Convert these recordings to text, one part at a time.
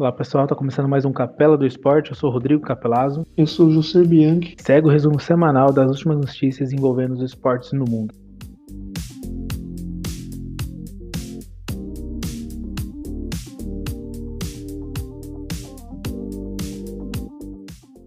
Olá pessoal, tá começando mais um Capela do Esporte. Eu sou Rodrigo Capelazzo. Eu sou o José Bianchi. Segue o resumo semanal das últimas notícias envolvendo os esportes no mundo.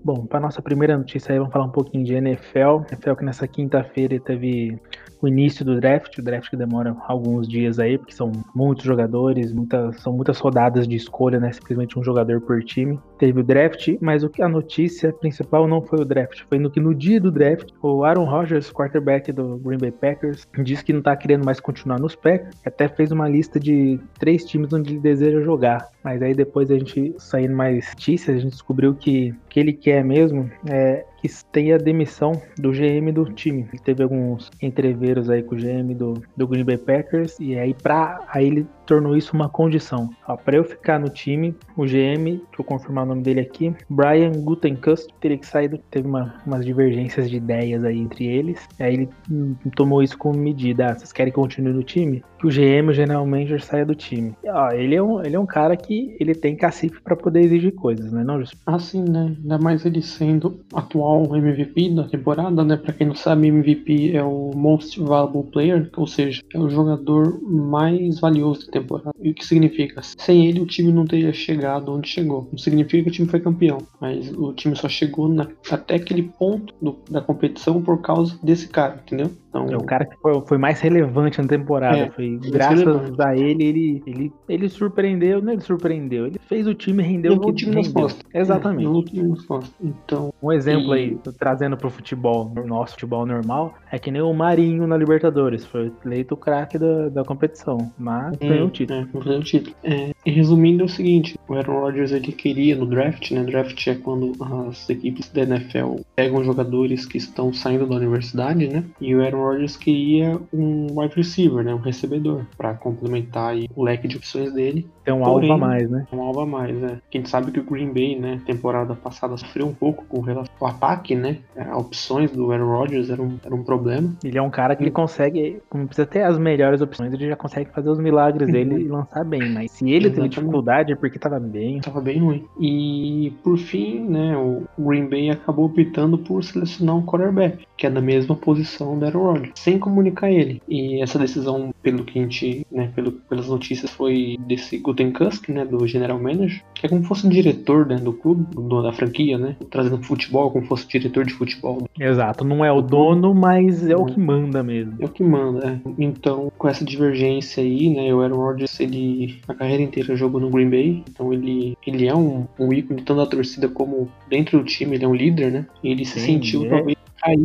Bom, para nossa primeira notícia aí, vamos falar um pouquinho de NFL. NFL que nessa quinta-feira teve o início do draft, o draft que demora alguns dias aí, porque são muitos jogadores, muitas, são muitas rodadas de escolha, né? Simplesmente um jogador por time. Teve o draft, mas o que a notícia principal não foi o draft, foi no que no dia do draft, o Aaron Rodgers, quarterback do Green Bay Packers, disse que não tá querendo mais continuar nos Packers, até fez uma lista de três times onde ele deseja jogar. Mas aí depois a gente saindo mais notícias, a gente descobriu que o que ele quer mesmo é que tenha demissão do GM do time. Ele teve alguns entreveros aí com o GM do, do Green Bay Packers e aí para aí ele tornou isso uma condição. Para eu ficar no time, o GM, deixa eu confirmar nome dele aqui, Brian Gutenkust, teria que sair, teve uma, umas divergências de ideias aí entre eles. Aí ele hum, tomou isso como medida. Ah, vocês querem que continue no time? Que o GM, o general manager, saia do time. E, ó, ele, é um, ele é um cara que ele tem cacife para poder exigir coisas, né, não, Justo? Assim, né? Ainda mais ele sendo atual MVP da temporada, né? Para quem não sabe, MVP é o Most Valuable Player, ou seja, é o jogador mais valioso da temporada. E o que significa? Sem ele, o time não teria chegado onde chegou. Não significa que o time foi campeão, mas o time só chegou na, até aquele ponto do, da competição por causa desse cara, entendeu? Então, é o cara que foi, foi mais relevante na temporada. É, foi graças a ele, ele, ele, ele surpreendeu, não ele surpreendeu, ele fez o time render o que time rendeu. Exatamente. É, time então, um exemplo e... aí, trazendo pro futebol, no nosso futebol normal, é que nem o Marinho na Libertadores, foi eleito o craque da, da competição, mas hum, ganhou o título. É, ganhou o título. É, e resumindo é o seguinte, o Aaron Rodgers ele queria no draft, né? Draft é quando as equipes da NFL pegam jogadores que estão saindo da universidade, né? E o Aaron Rodgers queria um wide receiver, né? Um recebedor, para complementar o leque de opções dele. Tem um alvo a mais, né? Um alvo a mais, né? Quem sabe que o Green Bay, né, temporada passada sofreu um pouco com relação ao ataque, né? As opções do Aaron Rodgers eram, eram um problema. Ele é um cara que ele consegue, não precisa ter as melhores opções, ele já consegue fazer os milagres dele e lançar bem. Mas se ele teve dificuldade é porque tava bem. Tava bem ruim. E por fim, né, o Green Bay acabou optando por selecionar um quarterback, que é da mesma posição do Aaron Rodgers, sem comunicar ele. E essa decisão, pelo que a gente, né, pelo, pelas notícias, foi desse Gutenkusk, né, do general manager, é como se fosse um diretor né, do clube, do, da franquia, né, trazendo futebol como se fosse diretor de futebol. Exato, não é o dono, mas é o que manda mesmo. É o que manda, é. Então, com essa divergência aí, né, o Aaron Rodgers, ele a carreira inteira jogou no Green Bay, então ele, ele é um, um ícone tanto da torcida como dentro do time, ele é um líder, né, e ele Sim, se sentiu é. talvez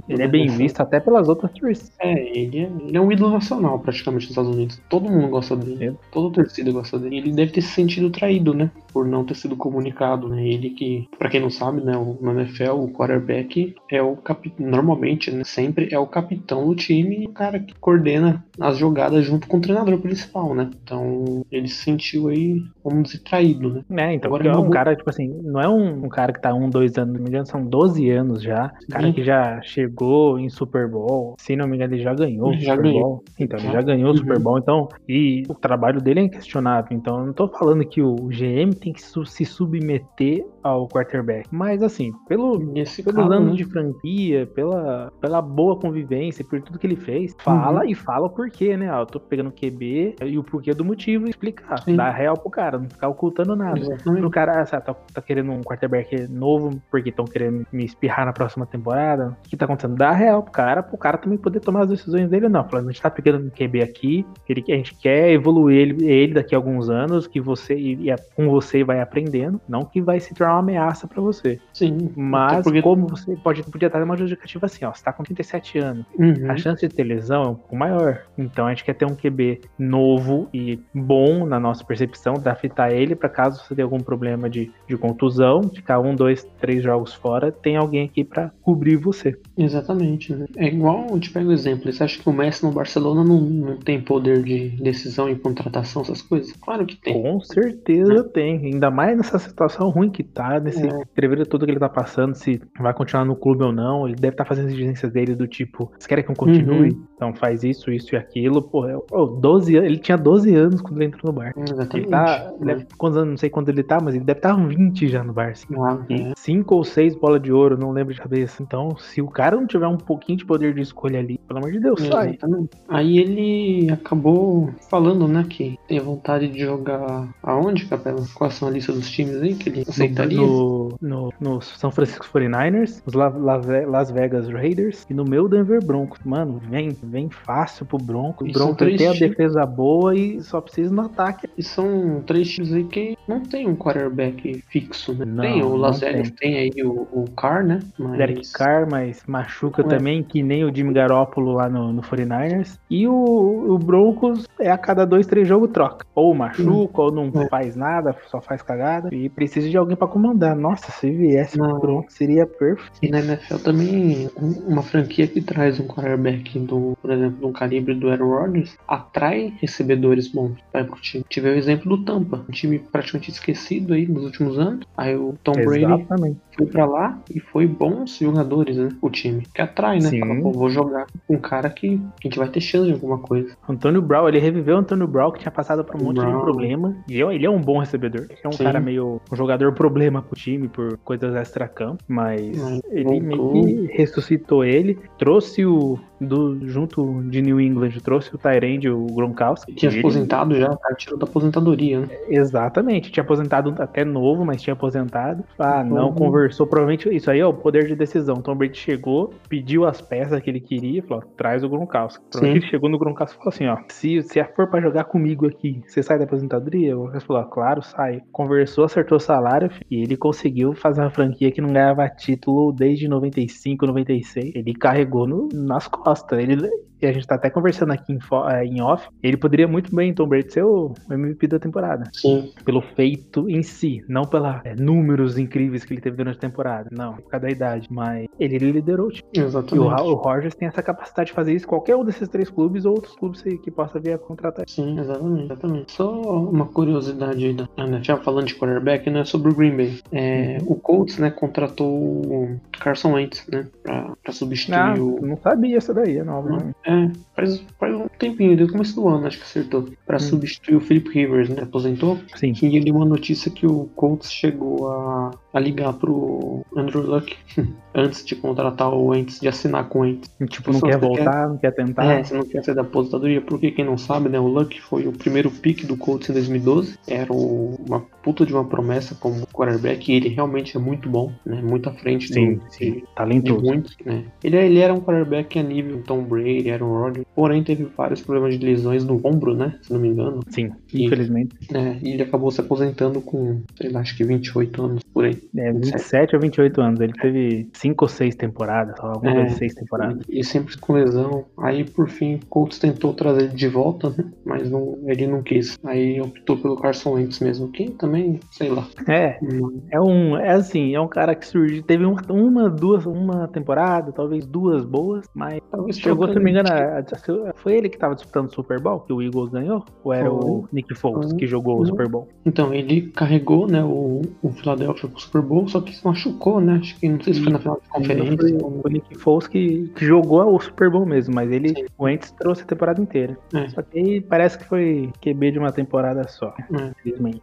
ele é bem visto até pelas outras torcidas. É ele, é, ele é um ídolo nacional praticamente nos Estados Unidos. Todo mundo gosta dele. É. Toda torcida gosta dele. Ele deve ter se sentido traído, né? Por não ter sido comunicado, né? Ele que, para quem não sabe, né? No NFL, o quarterback é o capitão. Normalmente, né? Sempre é o capitão do time e o cara que coordena as jogadas junto com o treinador principal, né? Então ele se sentiu aí, vamos dizer, traído, né? É, então Agora, é um cara, tipo assim, não é um, um, cara que tá um, dois anos, não me engano, são 12 anos já. Cara que já chegou em Super Bowl. Se não me engano, ele já ganhou o Super ganhou. Bowl. Então, ele já ganhou o uhum. Super Bowl. Então, e o trabalho dele é inquestionável. Então, eu não tô falando que o GM tem que se submeter ao quarterback. Mas, assim, pelo, Nesse pelos caso, anos né? de franquia, pela, pela boa convivência, por tudo que ele fez, fala uhum. e fala o porquê, né? Ah, eu tô pegando o QB e o porquê do motivo e explicar. Sim. Dar real pro cara, não ficar ocultando nada. Exatamente. O cara, ah, tá, tá querendo um quarterback novo porque estão querendo me espirrar na próxima temporada. O que tá acontecendo? Dá real pro cara, pro cara também poder tomar as decisões dele, não. Falando, a gente tá pegando um QB aqui, ele, a gente quer evoluir ele, ele daqui a alguns anos, que você, e, e com você vai aprendendo, não que vai se tornar uma ameaça para você. Sim. Mas porque... como você pode podia dar uma justificativa assim, ó, você tá com 37 anos, uhum. a chance de ter lesão é um pouco maior. Então a gente quer ter um QB novo e bom na nossa percepção, draftar ele para caso você tenha algum problema de, de contusão, ficar um, dois, três jogos fora, tem alguém aqui para cobrir você. Exatamente, né? É igual, eu te pego um exemplo, você acha que o Messi no Barcelona não, não tem poder de decisão em contratação, essas coisas? Claro que tem. Com certeza é. tem, ainda mais nessa situação ruim que tá, nesse é. tudo que ele tá passando, se vai continuar no clube ou não, ele deve estar tá fazendo as exigências dele do tipo, você quer que eu continue? Uhum. Então faz isso, isso e aquilo, pô, oh, 12 ele tinha 12 anos quando ele entrou no Bar. Exatamente. Ele tá, ele deve, quantos anos, não sei quando ele tá, mas ele deve estar tá 20 já no Bar. Assim. Ah, é. Cinco ou seis bola de ouro, não lembro de cabeça. Então, se o cara não tiver um pouquinho de poder de escolha ali, pelo amor de Deus, sai. Exatamente. Aí ele acabou falando, né, que tem vontade de jogar aonde, Capela? Quais são a lista dos times aí que ele aceitaria? No, no, no São Francisco 49ers, os Las Vegas Raiders e no meu Denver Broncos. Mano, vem, vem fácil pro Broncos. O Broncos tem a defesa boa e só precisa no ataque. E são três times aí que não tem um quarterback fixo, né? Não, tem o Las Vegas, tem. tem. aí o, o Carr, né? Mas... Derek Carr, mas machuca é. também, que nem o Jimmy Garoppolo lá no, no 49ers. E o, o Broncos é a cada dois, três jogos troca. Ou machuca, ou não é. faz nada, só faz cagada. E precisa de alguém para comandar. Nossa, se viesse não. pro Broncos seria perfeito. E na NFL também, uma franquia que traz um quarterback, do, por exemplo, do calibre do Aaron Rodgers, atrai recebedores bons para pro time. Tive o exemplo do Tampa, um time praticamente esquecido aí nos últimos anos. Aí o Tom Exatamente. Brady foi para lá e foi bons jogadores, né? O time. Que atrai, né? Fala, Pô, vou jogar com um cara que a gente vai ter chance de alguma coisa. Antônio Brown, ele reviveu o Antônio Brown, que tinha passado por um monte Brown. de problema. E ele é um bom recebedor. Ele é um Sim. cara meio. um jogador problema pro time por coisas extra-campo. Mas ele meio que ressuscitou ele, trouxe o do, junto de New England, trouxe o Tyrande, o Gronkowski. Tinha ele... aposentado já, cara, tirou da aposentadoria, né? Exatamente, tinha aposentado até novo, mas tinha aposentado. Ah, uhum. não conversou, provavelmente isso aí é o poder de decisão. Tom Brady chegou, pediu as peças que ele queria, falou, traz o Gronkowski. Provavelmente ele chegou no Gronkowski e falou assim, ó, se, se for pra jogar comigo aqui, você sai da aposentadoria? O Gronkowski falou, claro, sai. Conversou, acertou o salário, e ele conseguiu fazer uma franquia que não ganhava título desde 95, 96. Ele carregou no, nas costas gosta. Ele, e a gente tá até conversando aqui em, é, em off, ele poderia muito bem, Tom Brady, ser o MVP da temporada. Sim. Pelo feito em si, não pela é, números incríveis que ele teve durante a temporada. Não, por causa da idade. Mas ele liderou o time. Exatamente. E o, o Rogers tem essa capacidade de fazer isso qualquer um desses três clubes ou outros clubes que possa vir a contratar. Sim, exatamente, exatamente. Só uma curiosidade aí da NFL falando de quarterback, né, sobre o Green Bay. É, uhum. O Colts, né, contratou o Carson Wentz, né, pra, pra substituir ah, o... não sabia essa daí, é nova. Né? É, faz, faz um tempinho, desde o começo do ano, acho que acertou. Pra hum. substituir o Philip Rivers, né? Aposentou. Sim. E ele uma notícia que o Colts chegou a, a ligar pro Andrew Luck antes de contratar o Wentz, de assinar com o Wentz. Tipo, não quer voltar, quer, não quer tentar. É, você não quer sair da aposentadoria, porque quem não sabe, né? O Luck foi o primeiro pick do Colts em 2012. Era o, uma puta de uma promessa como quarterback e ele realmente é muito bom, né? Muito à frente sim, do, sim. Talentoso. Muito, né? Ele, ele era um quarterback a nível Tom Brady, Aaron Rodgers, porém teve vários problemas de lesões no ombro, né? Se não me engano. Sim, e, infelizmente. É, e ele acabou se aposentando com, sei lá, acho que 28 anos por aí. É, 27 ou 28 anos. Ele teve 5 ou 6 temporadas, só algumas é, 6 temporadas. E, sempre com lesão. Aí, por fim, Colts tentou trazer ele de volta, né? Mas não, ele não quis. Aí optou pelo Carson Wentz mesmo, que também, sei lá. É, hum. é um, é assim, é um cara que surgiu, teve uma, uma duas, uma temporada, talvez duas boas, mas talvez chegou, se não me engano, a, a, foi ele que tava disputando o Super Bowl, que o Eagles ganhou? Ou era o Nick Foles que jogou o Super Bowl? Então, ele carregou, né, o, o Philadelphia pro Super Bowl, só que se machucou, né? Acho que não sei se foi na final conferência. O Nick Foles que, que, jogou o Super Bowl mesmo, mas ele, Sim. o Ents trouxe a temporada inteira. É. Só que parece que foi QB de uma temporada só. É.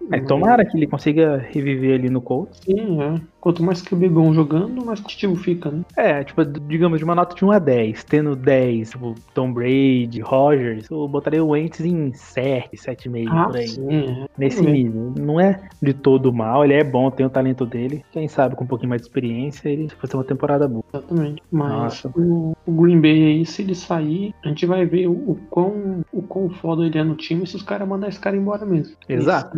Mas tomara que ele consiga reviver ali no Colts. Sim, é. Quanto mais QB bom jogando, mais competitivo fica, né? É, tipo, digamos, de uma nota de 1 a 10, tendo 10, tipo, Tom Brady, Rogers, eu botaria o Wentz em 7, 7,5 ah, por aí. Sim, é. Nesse nível. Não é de todo mal, ele é bom, tem o talento dele. Quem sabe com um pouquinho mais de experiência, ele vai ter uma temporada boa. Exatamente. Mas o, o, Green Bay aí, se ele sair, a gente vai ver o, o, quão, o quão foda ele é no time se os caras mandar esse cara embora mesmo. Exato.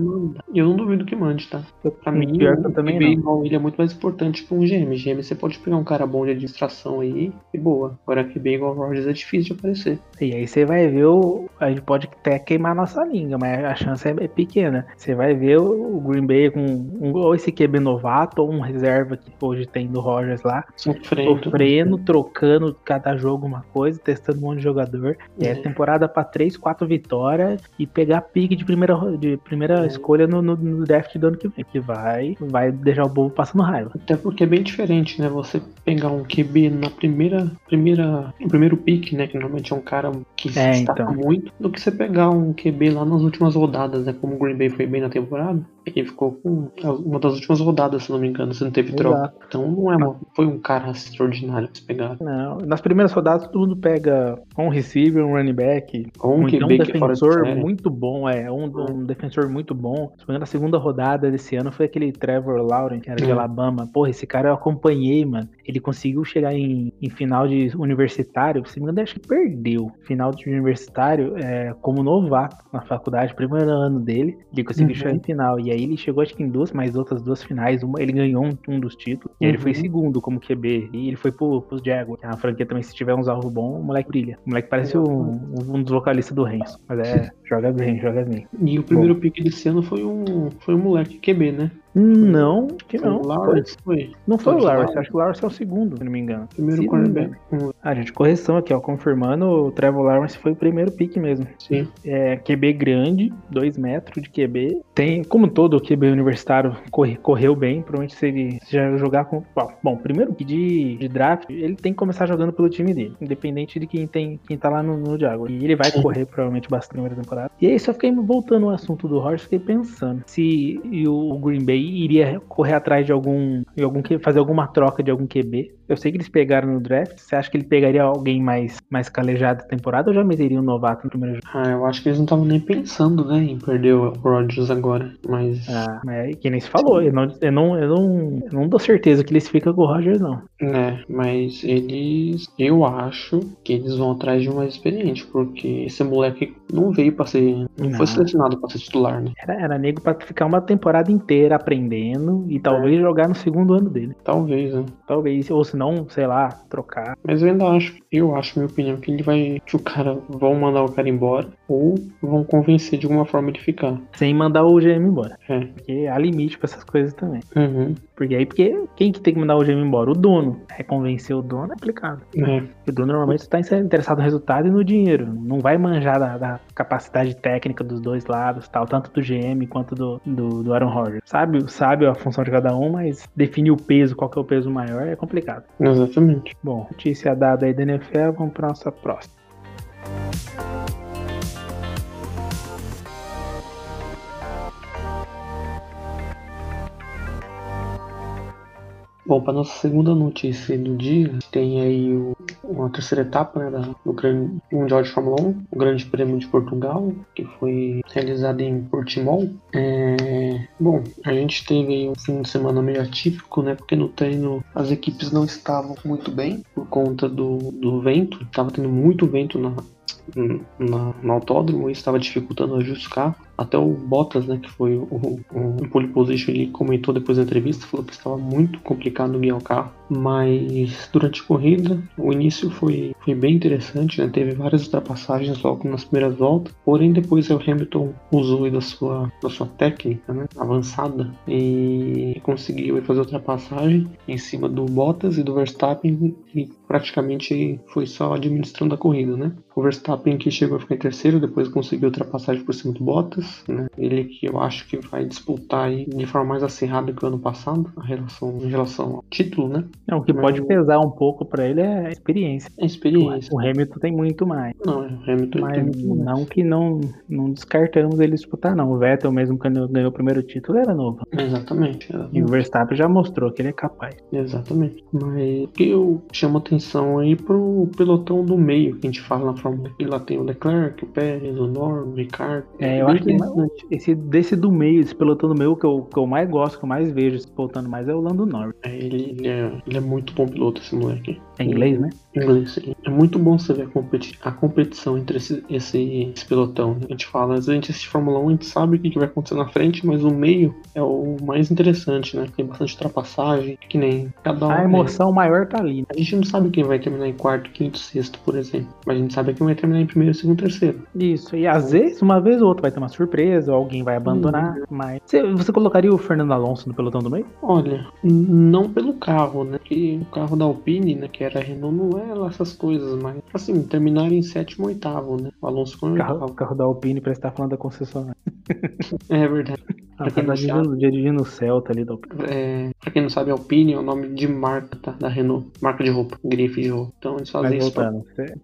Eu não duvido que mande, tá? Pra mim, o, também Green Bay, ele é muito mais importante que um GM. GM você pode pegar um cara bom de administração aí e boa. Agora QB igual o Rogers é difícil de aparecer. E aí você vai ver o. A gente pode até queimar nossa língua, mas a chance é, pequena. Você vai ver o Green Bay com um, ou esse QB novato ou um reserva que hoje tem do Rogers lá. Sofrendo. Sofrendo, trocando cada jogo uma coisa, testando um monte de jogador. É, é temporada pra 3, 4 vitórias e pegar pique de primeira, de primeira é. escolha no, no, no draft do ano que vem. Que vai, vai deixar o povo passando raiva. Até porque é bem diferente, né? Você pegar um QB na primeira, primeira, no primeiro pique, né? Que normalmente é um cara que se é, destaca então. muito, do que você pegar um QB lá nas últimas rodadas, né? Como o Green Bay foi bem na temporada. Ele ficou com uma das últimas rodadas, se não me engano, se não teve troca. Então não é uma, foi um cara extraordinário que se pegar. Não, nas primeiras rodadas todo mundo pega um receiver, um running back, um, um, um defensor muito bom, é, um, um defensor muito bom. Na segunda rodada desse ano foi aquele Trevor Lawrence, que era de Alabama. Porra, esse cara eu acompanhei, mano. Ele conseguiu chegar em, em final de universitário, se não me engano, acho que perdeu. Final de universitário é, como novato na faculdade, primeiro ano dele. Ele conseguiu uhum. chegar em final. E aí ele chegou, acho que em duas, mais outras duas finais. Uma, ele ganhou um, um dos títulos. E uhum. ele foi uhum. segundo como QB. E ele foi pro, pros Jaguars. A franquia também, se tiver uns alvos bons, o moleque brilha. O moleque parece um, um dos vocalistas do Renzo. Mas é, joga bem, joga bem. E o primeiro Bom. pique desse ano foi um, foi um moleque QB, né? Não, que não. Lawrence foi. Não foi o Lawrence, acho que o Lawrence é o segundo, se não me engano. Primeiro cornerback. Ah, gente, correção aqui, ó. Confirmando, o Trevor Lawrence foi o primeiro pick mesmo. Sim. É, QB grande, 2 metros de QB. Tem, como todo o QB universitário corre, correu bem, provavelmente se ele já jogar com. Bom, primeiro de, de draft, ele tem que começar jogando pelo time dele, independente de quem tem quem tá lá no, no Jaguar. E ele vai correr provavelmente bastante na primeira temporada. E aí, só fiquei voltando ao assunto do Horst, fiquei pensando se o Green Bay iria correr atrás de algum, de algum fazer alguma troca de algum QB. Eu sei que eles pegaram no draft. Você acha que ele pegaria alguém mais, mais calejado da temporada ou já meteria um novato no primeiro jogo? Ah, eu acho que eles não estavam nem pensando, né, em perder o Rodgers agora. Mas. Ah, mas que nem se falou. Eu não, eu, não, eu, não, eu não dou certeza que eles ficam com o Rodgers, não. É, mas eles. Eu acho que eles vão atrás de um mais experiente, porque esse moleque não veio pra ser. Não, não. foi selecionado pra ser titular, né? Era, era nego pra ficar uma temporada inteira aprendendo e talvez é. jogar no segundo ano dele. Talvez, né? Talvez. Ou se não, sei lá, trocar. Mas eu ainda acho, eu acho, minha opinião, que ele vai. que o cara vão mandar o cara embora ou vão convencer de alguma forma de ficar. Sem mandar o GM embora. É. Porque há limite pra essas coisas também. Uhum. Porque aí, porque quem que tem que mandar o GM embora? O dono. É convencer o dono é complicado. É. O dono normalmente está interessado no resultado e no dinheiro. Não vai manjar da, da, capacidade técnica dos dois lados, tal, tanto do GM quanto do, do, do Aaron Rodgers. Sabe, sabe a função de cada um, mas definir o peso, qual que é o peso maior, é complicado. Exatamente. Bom, notícia dada aí da NFL, vamos para nossa próxima. Bom, para nossa segunda notícia do dia, tem aí o, uma terceira etapa né, da, do grande Mundial de Fórmula 1, o Grande Prêmio de Portugal, que foi realizado em Portimão. É, bom, a gente teve aí um fim de semana meio atípico, né? Porque no treino as equipes não estavam muito bem por conta do, do vento, estava tendo muito vento na, no autódromo e estava dificultando o ajuste do carro. Até o Bottas, né, que foi o, o, o pole position, ele comentou depois da entrevista, falou que estava muito complicado guiar o carro. Mas durante a corrida, o início foi, foi bem interessante, né? Teve várias ultrapassagens logo nas primeiras voltas. Porém, depois o Hamilton usou da sua, da sua técnica né, avançada e conseguiu fazer ultrapassagem em cima do Bottas e do Verstappen e praticamente foi só administrando a corrida, né? O Verstappen que chegou a ficar em terceiro, depois conseguiu ultrapassagem por cima do Bottas, né? Ele que eu acho que vai disputar aí de forma mais acirrada que o ano passado, a relação, em relação ao título, né? Não, o que Mas... pode pesar um pouco para ele é a experiência. A experiência. O Hamilton tem muito mais. Não, o Hamilton Mas tem muito mais. Não que não, não descartamos ele disputar, não. O Vettel, mesmo quando ganhou o primeiro título, era novo. Exatamente. exatamente. E o Verstappen já mostrou que ele é capaz. Exatamente. Mas o que eu chamo atenção aí pro pelotão do meio que a gente fala na Fórmula 1. Lá tem o Leclerc, o Pérez, o Norman, o Ricardo. É, eu acho que esse, desse do meio, esse pelotão do meio, que eu, que eu mais gosto, que eu mais vejo se pelotando mais, é o Lando Norris. É, ele, ele, é, ele é muito bom piloto, esse moleque. É inglês, né? Inglês. É muito bom você ver a, competi a competição entre esse, esse, esse pelotão. Né? A gente fala, às vezes a gente assiste Fórmula 1, a gente sabe o que, vai acontecer na frente, mas o meio é o mais interessante, né? Tem bastante ultrapassagem, que nem cada um. A emoção é. maior tá ali. Né? A gente não sabe quem vai terminar em quarto, quinto, sexto, por exemplo. Mas a gente sabe quem vai terminar em primeiro, segundo, terceiro. Isso, e às vezes, uma vez ou outra vai ter uma surpresa, ou alguém vai abandonar, hum. mas. Você, você colocaria o Fernando Alonso no pelotão do meio? Olha, não pelo carro, né? Porque o carro da Alpine, né, que era a Renault, não é lá essas coisas, mas assim, terminar em sétimo oitavo, né? O Alonso com o carro, o carro da Alpine parece estar falando da concessionária. é verdade. Ah, pra quem tá dirigindo, dirigindo o Celta ali da Alpine. É, pra quem não sabe, Alpine é o nome de marca tá, da Renault. Marca de roupa, grife de roupa. Então eles fazem isso. Pra...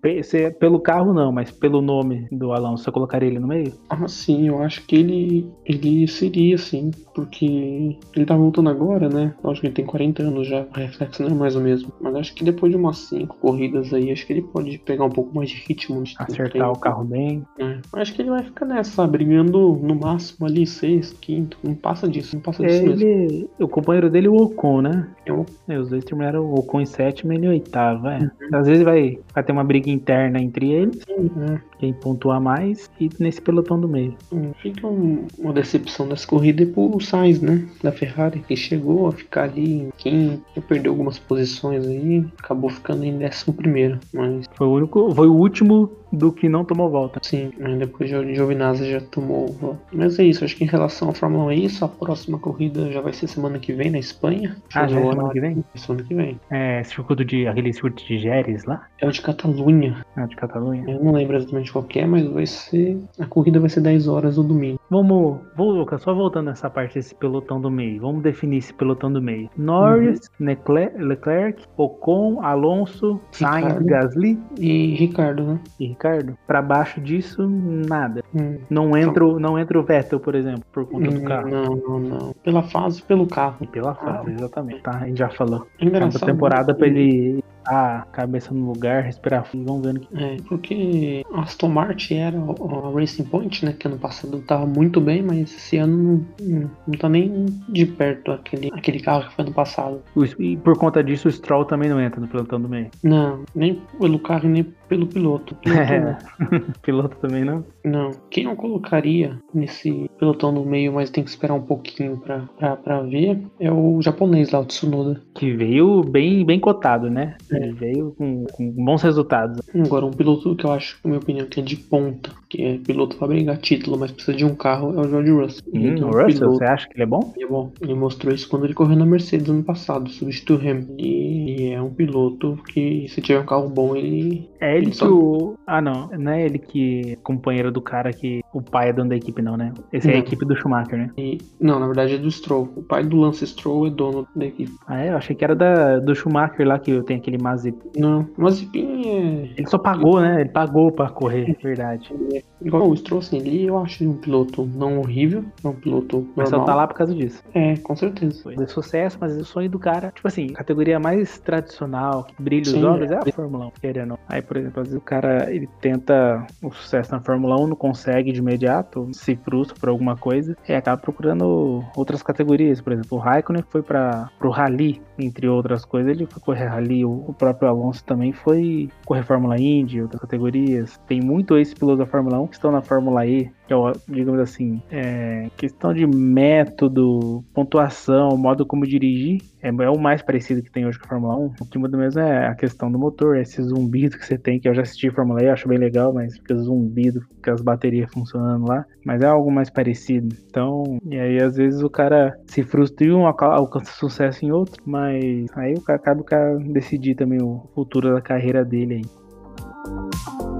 cê, cê, pelo carro não, mas pelo nome do Alonso, você colocaria ele no meio? Ah, sim, eu acho que ele, ele seria, sim. Porque ele tá voltando agora, né? Lógico que ele tem 40 anos já, o reflexo não é mais o mesmo. Mas acho que depois de umas 5 corridas aí, acho que ele pode pegar um pouco mais de ritmo. De Acertar o carro bem. É. Acho que ele vai ficar nessa, brigando no máximo ali 6, 15 muito. Não passa disso, não passa disso ele, mesmo. O companheiro dele é o Ocon, né? É Eu. É, os dois terminaram o Ocon em sétimo e ele em oitavo. É. Uhum. Às vezes vai, vai ter uma briga interna entre eles. Uhum. Quem pontua mais e nesse pelotão do meio. Hum, fica um, uma decepção dessa corrida pro Sainz, né? Da Ferrari, que chegou a ficar ali em quinto, perdeu algumas posições aí, acabou ficando em décimo primeiro. Mas... Foi o único, foi o último do que não tomou volta. Sim, depois de Giovinazzi já tomou volta. Mas é isso, acho que em relação à Fórmula 1 é isso. A próxima corrida já vai ser semana que vem na Espanha. Ah, já é semana que vem? Semana que vem. É, circuito de, aquele circuito de Jerez lá? É o de Catalunha. É o de Catalunha. Eu não lembro exatamente qual é, mas vai ser... A corrida vai ser 10 horas no domingo. Vamos, vou, Lucas, só voltando nessa parte desse pelotão do meio. Vamos definir esse pelotão do meio. Norris, uhum. Leclerc, Leclerc, Ocon, Alonso, Sainz, Gasly. E Ricardo, né? E Ricardo. Para baixo disso, nada. Hum. Não, entra, não entra o Vettel, por exemplo, por conta hum, do carro. Não, não, não. Pela fase, pelo carro. E pela fase, ah. exatamente. Tá, a gente já falou. Engraçado. temporada pra ele a cabeça no lugar, respirar fundo, vamos vendo que. É, porque Aston Martin era a Racing Point, né? Que ano passado tava muito bem, mas esse ano não, não tá nem de perto aquele, aquele carro que foi ano passado. E por conta disso, o Stroll também não entra no pelotão do meio. Não, nem pelo carro, nem pelo piloto. Piloto, é. piloto também não? Não. Quem não colocaria nesse pelotão no meio, mas tem que esperar um pouquinho pra, pra, pra ver, é o japonês lá, o Tsunoda. Que veio bem, bem cotado, né? Ele veio com, com, bons resultados. Agora, um piloto que eu acho, na minha opinião, que é de ponta, que é piloto para brigar título, mas precisa de um carro, é o George Russell. Hum, o Russell, piloto, você acha que ele é bom? Ele é bom. Ele mostrou isso quando ele correu na Mercedes ano passado, substituiu Hamilton. E é um piloto que, se tiver um carro bom, ele. É ele, que o. Ah, não. Não é ele que é companheiro do cara que o pai é dono da equipe, não, né? Esse não. é a equipe do Schumacher, né? E... Não, na verdade é do Stroll. O pai do Lance Stroll é dono da equipe. Ah, é? Eu achei que era da, do Schumacher lá que tem aquele Mazepin. Não, Mazepin é. Ele só pagou, né? Ele pagou pra correr, é verdade. É. Igual o Stroll, assim, ele eu acho um piloto não horrível, é um piloto normal. Mas só tá lá por causa disso. É, com certeza. Foi de sucesso, mas o sonho do cara, tipo assim, categoria mais tradicional, que brilha Sim, os olhos, é. é a Fórmula 1, querendo. Aí, por exemplo, às vezes o cara, ele tenta o sucesso na Fórmula 1, não consegue de imediato, se frustra por alguma coisa, e acaba procurando outras categorias. Por exemplo, o Raikkonen foi para pro Rally, entre outras coisas, ele foi correr Rally. O próprio Alonso também foi correr Fórmula Indy, outras categorias. Tem muito esse piloto da Fórmula 1 que estão na Fórmula E, que é, digamos assim, é, questão de método, pontuação, modo como dirigir, é, é, o mais parecido que tem hoje com a Fórmula 1. O que muda mesmo é a questão do motor, esse zumbido que você tem, que eu já assisti Fórmula E, acho bem legal, mas fica zumbido, com as baterias funcionando lá, mas é algo mais parecido. Então, e aí às vezes o cara se frustra em um, alcança sucesso em outro, mas aí o cara acaba o cara decidir também o futuro da carreira dele aí.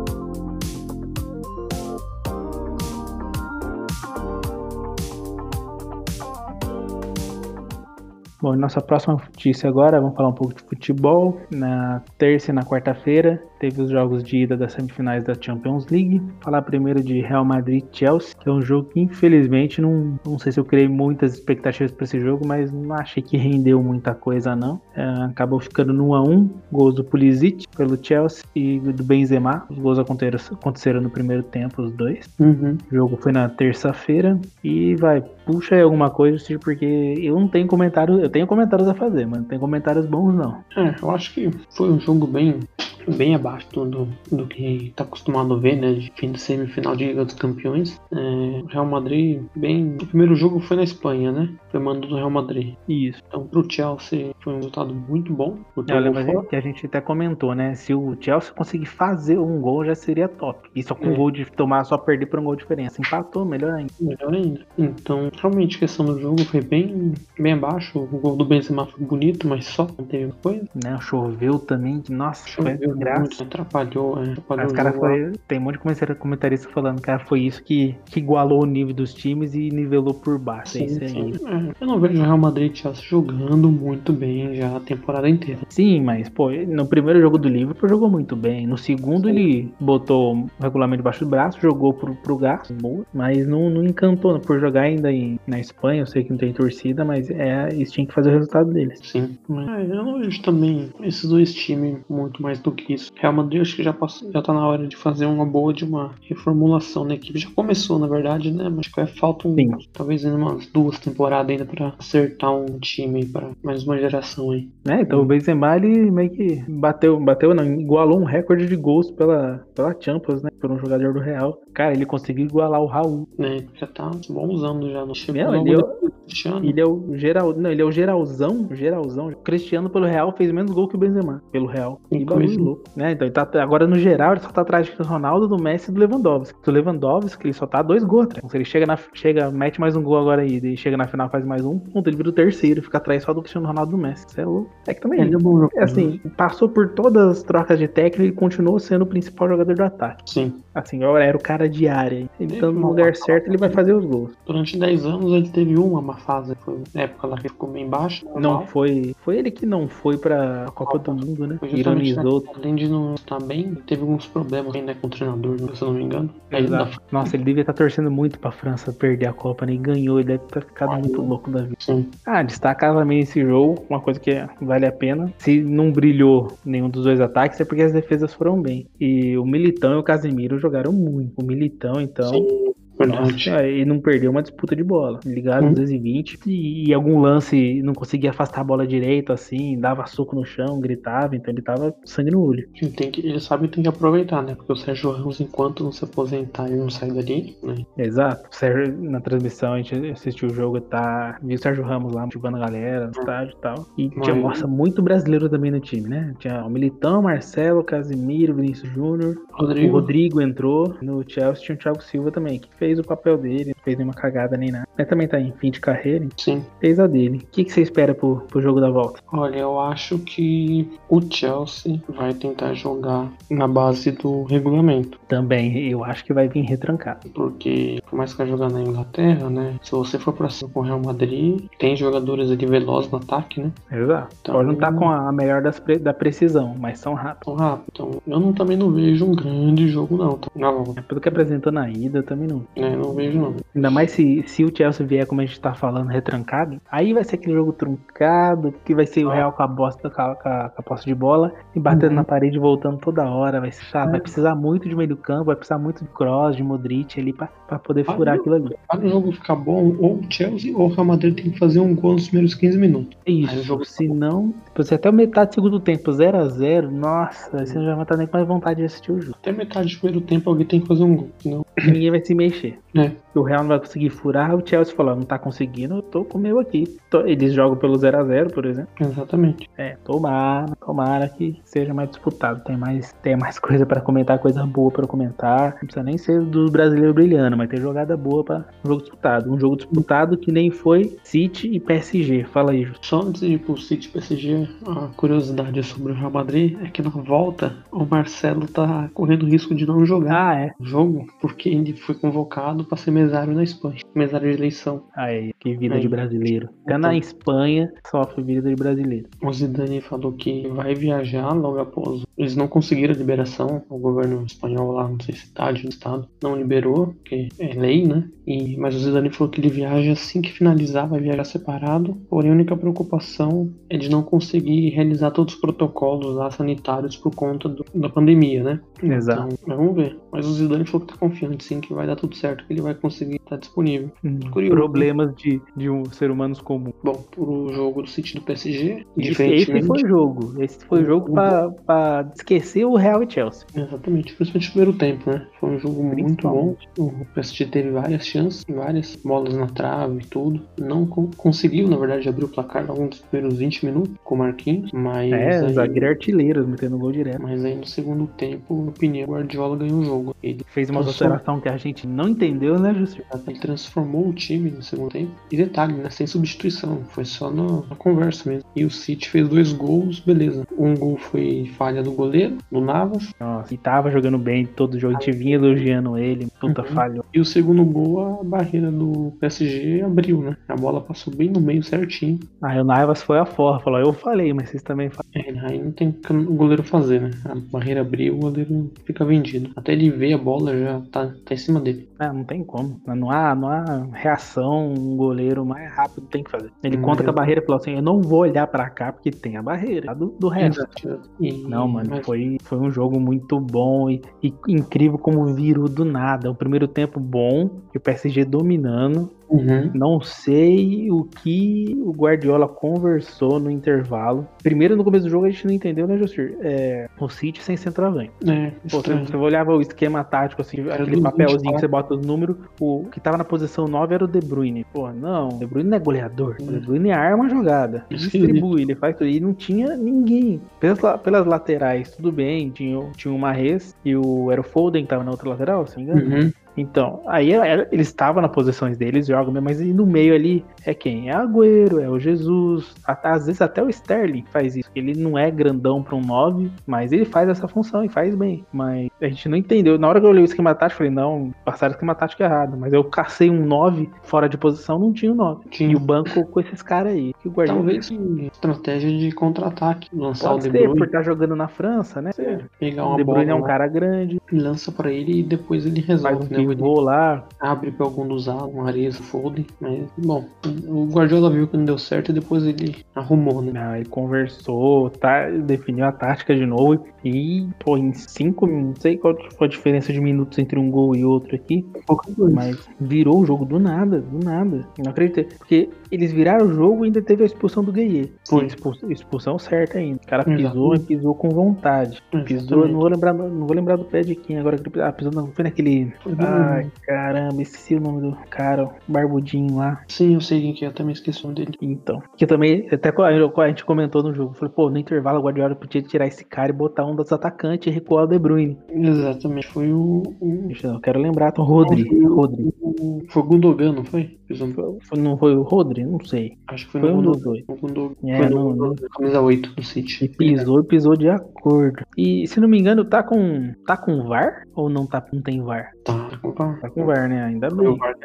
Bom, nossa próxima notícia agora, vamos falar um pouco de futebol. Na terça e na quarta-feira teve os jogos de ida das semifinais da Champions League. Falar primeiro de Real Madrid Chelsea, que é um jogo que infelizmente não, não sei se eu criei muitas expectativas para esse jogo, mas não achei que rendeu muita coisa não. É, acabou ficando no 1 a 1, gols do Pulisic pelo Chelsea e do Benzema. Os gols aconteceram, aconteceram no primeiro tempo, os dois. Uhum. O jogo foi na terça-feira e vai puxa aí alguma coisa, porque eu não tenho comentário, tenho comentários a fazer, mas não tenho comentários bons não. É, eu acho que foi um jogo bem bem abaixo do, do que está acostumado a ver, né? De fim de semifinal de Liga dos Campeões. É, Real Madrid, bem. O primeiro jogo foi na Espanha, né? Foi mando do Real Madrid. Isso. Então, pro Chelsea foi um resultado muito bom. É, eu lembro que a gente até comentou, né? Se o Chelsea conseguir fazer um gol, já seria top. E só com um é. gol de tomar, só perder por um gol de diferença. Empatou, melhor ainda. Melhor ainda. Então, realmente, a questão do jogo foi bem, bem abaixo. O gol do Benzema foi bonito, mas só não teve coisa. Né? Choveu também, que, nossa, Choveu foi graça. Muito, atrapalhou, é, atrapalhou cara, foi, tem um monte de comentarista falando, cara, foi isso que, que igualou o nível dos times e nivelou por baixo. Sim, é sim. É, eu não vejo o Real Madrid Chelsea jogando muito bem já a temporada inteira. Sim, mas, pô, no primeiro jogo do Liverpool jogou muito bem. No segundo sim. ele botou o regulamento debaixo do braço, jogou pro, pro gasto, mas não, não encantou por jogar ainda em, na Espanha. Eu sei que não tem torcida, mas é, eles tinham que fazer o resultado deles. Sim, mas eu não vejo também esses dois times muito mais do que isso. Real Madrid acho que já, passou, já tá na hora de fazer uma boa de uma reformulação na equipe. Já começou, na verdade, né? Mas acho que falta um, talvez umas duas temporadas ainda para acertar um time para mais uma geração aí. É, então o Benzema ele meio que bateu, bateu não, igualou um recorde de gols pela, pela Champions, né? Por um jogador do Real. Cara, ele conseguiu igualar o Raul. É, já tá bons anos já no time. Não, ele, é o, ele é o geral, não, ele é o geralzão, geralzão. O Cristiano pelo Real fez menos gol que o Benzema pelo Real. Bagulho louco, né? Então ele tá agora no geral, ele só tá atrás do Ronaldo, do Messi e do Lewandowski. Do Lewandowski, ele só tá dois gols atrás. Então, se ele chega na chega, mete mais um gol agora aí, e chega na final faz mais um, ponto, ele vira o terceiro, fica atrás só do Cristiano Ronaldo do Messi. Isso é louco. É que também ele é bom é assim, passou por todas as trocas de técnico e continuou sendo o principal jogador do ataque. Sim. Assim, agora era o cara de área. Ele estando no lugar certo, ele vai fazer os gols. Durante 10 anos ele teve uma má fase. Foi na época lá que ficou bem baixo. Não foi. Foi ele que não foi pra Copa, Copa. do Mundo, né? Ironizou. Além de não estar bem, teve alguns problemas ainda com o treinador, se eu não me engano. Nossa, ele devia estar torcendo muito pra França perder a Copa, né? E ganhou, ele deve ter ficado muito louco da vida. Sim. Ah, destacava também esse jogo, uma coisa que vale a pena. Se não brilhou nenhum dos dois ataques, é porque as defesas foram bem. E o Militão e o Casemiro jogaram muito. O Militão, então. Sim nossa, e não perdeu uma disputa de bola. Ligado hum. 220 e, e algum lance não conseguia afastar a bola direito, assim, dava soco no chão, gritava, então ele tava sangue no olho. Ele, tem que, ele sabe que tem que aproveitar, né? Porque o Sérgio Ramos, enquanto não se aposentar e não sair dali, né? Exato. O Sérgio, na transmissão, a gente assistiu o jogo, tá. Viu o Sérgio Ramos lá motivando a galera no estádio e tal. E Mas... tinha, nossa, muito brasileiro também no time, né? Tinha o Militão, Marcelo, Casimiro, Vinícius Júnior. Rodrigo. O Rodrigo entrou. No Chelsea tinha o Thiago Silva também, que fez o papel dele, não fez nenhuma cagada nem nada. Mas também tá em fim de carreira. Sim. Fez a dele. O que, que você espera pro, pro jogo da volta? Olha, eu acho que o Chelsea vai tentar jogar na base do regulamento. Também, eu acho que vai vir retrancado. Porque, por mais que vai jogar na Inglaterra, né? Se você for pra cima com o Real Madrid, tem jogadores ali velozes no ataque, né? Exato. Então, Pode não tá com a melhor das pre da precisão, mas são rápidos. São rápidos. Então, eu não, também não vejo um grande jogo, não. Tá? Na volta. É pelo que apresentou na ida, também não. É, não vejo não. Ainda mais se, se o Chelsea vier, como a gente tá falando, retrancado, aí vai ser aquele jogo truncado, que vai ser o Real com a bosta, com a, com a, com a posse de bola, e batendo uhum. na parede voltando toda hora. Vai, ah, vai precisar muito de meio do campo, vai precisar muito de cross, de Modric ali pra, pra poder furar aquilo ali. Para o jogo ficar bom, ou o Chelsea ou o Real Madrid tem que fazer um gol nos primeiros 15 minutos. Isso, se não, você até metade do segundo tempo, 0x0, nossa, você não vai estar nem com mais vontade de assistir o jogo. Até metade do primeiro tempo alguém tem que fazer um gol, senão... Ninguém vai se mexer. É que o Real não vai conseguir furar, o Chelsea falou, não tá conseguindo, eu tô com o meu aqui. Eles jogam pelo 0 a 0 por exemplo. Exatamente. É, tomara, tomara que seja mais disputado. Tem mais, tem mais coisa para comentar, coisa boa para comentar. Não precisa nem ser do brasileiro brilhando, mas tem jogada boa para um jogo disputado. Um jogo disputado que nem foi City e PSG. Fala aí, Justo. Só antes de ir pro City e PSG, a curiosidade sobre o Real Madrid é que na volta o Marcelo tá correndo risco de não jogar ah, é. o jogo, porque ele foi convocado para ser mesário na Espanha. Mesário de eleição. Aí, que vida Aí. de brasileiro. Até na então. Espanha sofre vida de brasileiro. O Zidane falou que vai viajar logo após. Eles não conseguiram liberação. O governo espanhol lá, não sei se cidade, estado, não liberou, porque é lei, né? E, mas o Zidane falou que ele viaja assim que finalizar, vai viajar separado. Porém, a única preocupação é de não conseguir realizar todos os protocolos lá sanitários por conta do, da pandemia, né? Exato. Então, vamos ver. Mas o Zidane falou que tá confiante sim que vai dar tudo certo que ele vai conseguir estar disponível. Hum, problemas de, de um ser humanos comum. Bom, pro jogo do City do PSG, esse, esse foi o jogo. Esse foi o jogo pra, pra esquecer o Real e Chelsea. Exatamente, principalmente no primeiro tempo, né? Foi um jogo muito bom. O PSG teve várias chances, várias bolas na trave e tudo. Não conseguiu, na verdade, abrir o placar alguns dos primeiros 20 minutos com o Marquinhos, mas. É, aí... zagueiro artilheiro, metendo gol direto. Mas aí no segundo tempo, o Guardiola ganhou o jogo. Ele fez uma alteração que a gente não entendeu, né, Justo? Ele transformou o time no segundo tempo. E detalhe, né? Sem substituição. Foi só na, na conversa mesmo. E o City fez dois gols, beleza. Um gol foi falha do goleiro, do Navas. Nossa, e tava jogando bem todo o jogo. A gente vinha elogiando ele, puta uhum. falhou. E o segundo gol, a barreira do PSG abriu, né? A bola passou bem no meio certinho. Aí o Navas foi a forra, falou, eu falei, mas vocês também falaram. É, aí não tem o goleiro fazer, né? A barreira abriu, o goleiro fica vendido. Até ele ver a bola já tá, tá em cima dele. É, não tem como. Não há, não há reação, um goleiro mais rápido tem que fazer. Ele hum, conta com a barreira e falou assim: eu não vou olhar pra cá porque tem a barreira do, do resto. E, não, mano, mas... foi, foi um jogo muito bom e, e incrível como virou do nada. O primeiro tempo bom, o PSG dominando. Uhum. Não sei o que o Guardiola conversou no intervalo. Primeiro, no começo do jogo, a gente não entendeu, né, Josir? É, o City sem centroavante. É, Pô, você, você olhava o esquema tático, assim, era aquele papelzinho que você bota os números, o que tava na posição 9 era o De Bruyne. Pô, não, o De Bruyne não é goleador. O De Bruyne arma a jogada. Distribui, ele faz tudo. E não tinha ninguém. Pelas, pelas laterais, tudo bem. Tinha, tinha o Marres e o, era o Foden que tava na outra lateral, se não me engano. Uhum. Então, aí ele estava nas posições deles, jogam, mas no meio ali é quem? É Agüero, é o Jesus, às vezes até o Sterling faz isso. Ele não é grandão para um 9, mas ele faz essa função e faz bem. Mas a gente não entendeu. Na hora que eu olhei o esquema tático, falei, não, passaram o esquema tático errado. Mas eu cacei um 9 fora de posição, não tinha o um 9. Tinha. E o banco com esses caras aí. Que o Guardiola... Talvez estratégia de contra-ataque, lançar Pode o De Bruyne. por estar tá jogando na França, né? É, pegar uma o De Bruyne é um cara grande. Lança para ele e depois ele resolve, né? Pivô lá. Abre pra algum dos lados, um Ares, Foden. Mas, bom, o Guardiola viu que não deu certo e depois ele arrumou, né? Ah, ele conversou, tá, definiu a tática de novo. E, pô, em cinco, não sei qual foi a diferença de minutos entre um gol e outro aqui. Mas virou o jogo do nada, do nada. Não acreditei. Porque eles viraram o jogo e ainda teve a expulsão do Gueye. Foi. Expulsão, expulsão certa ainda. O cara pisou e pisou com vontade. Pisou, não vou lembrar, não vou lembrar do pé de quem agora. Ah, pisou não, foi naquele. Ai, caramba, esqueci o nome do cara, o barbudinho lá. Sim, eu sei quem que é, eu também esqueci o nome dele. Então, que também, até a gente comentou no jogo, falei, pô, no intervalo o Guardiola podia tirar esse cara e botar um dos atacantes e recuar o De Bruyne. Exatamente, foi o. o... Eu quero lembrar, então, Rodri. Rodri. Foi o Gundogan, não foi? Foi, não foi o Rodri? Não sei. Acho que foi, foi um dos dois. O Gundogan. É, foi no, no, camisa 8 do City. E pisou e pisou de acordo. E se não me engano, tá com. Tá com VAR? Ou não, tá, não tem VAR? Tá, com VAR. Tá com VAR, né? Ainda bem. O VAR.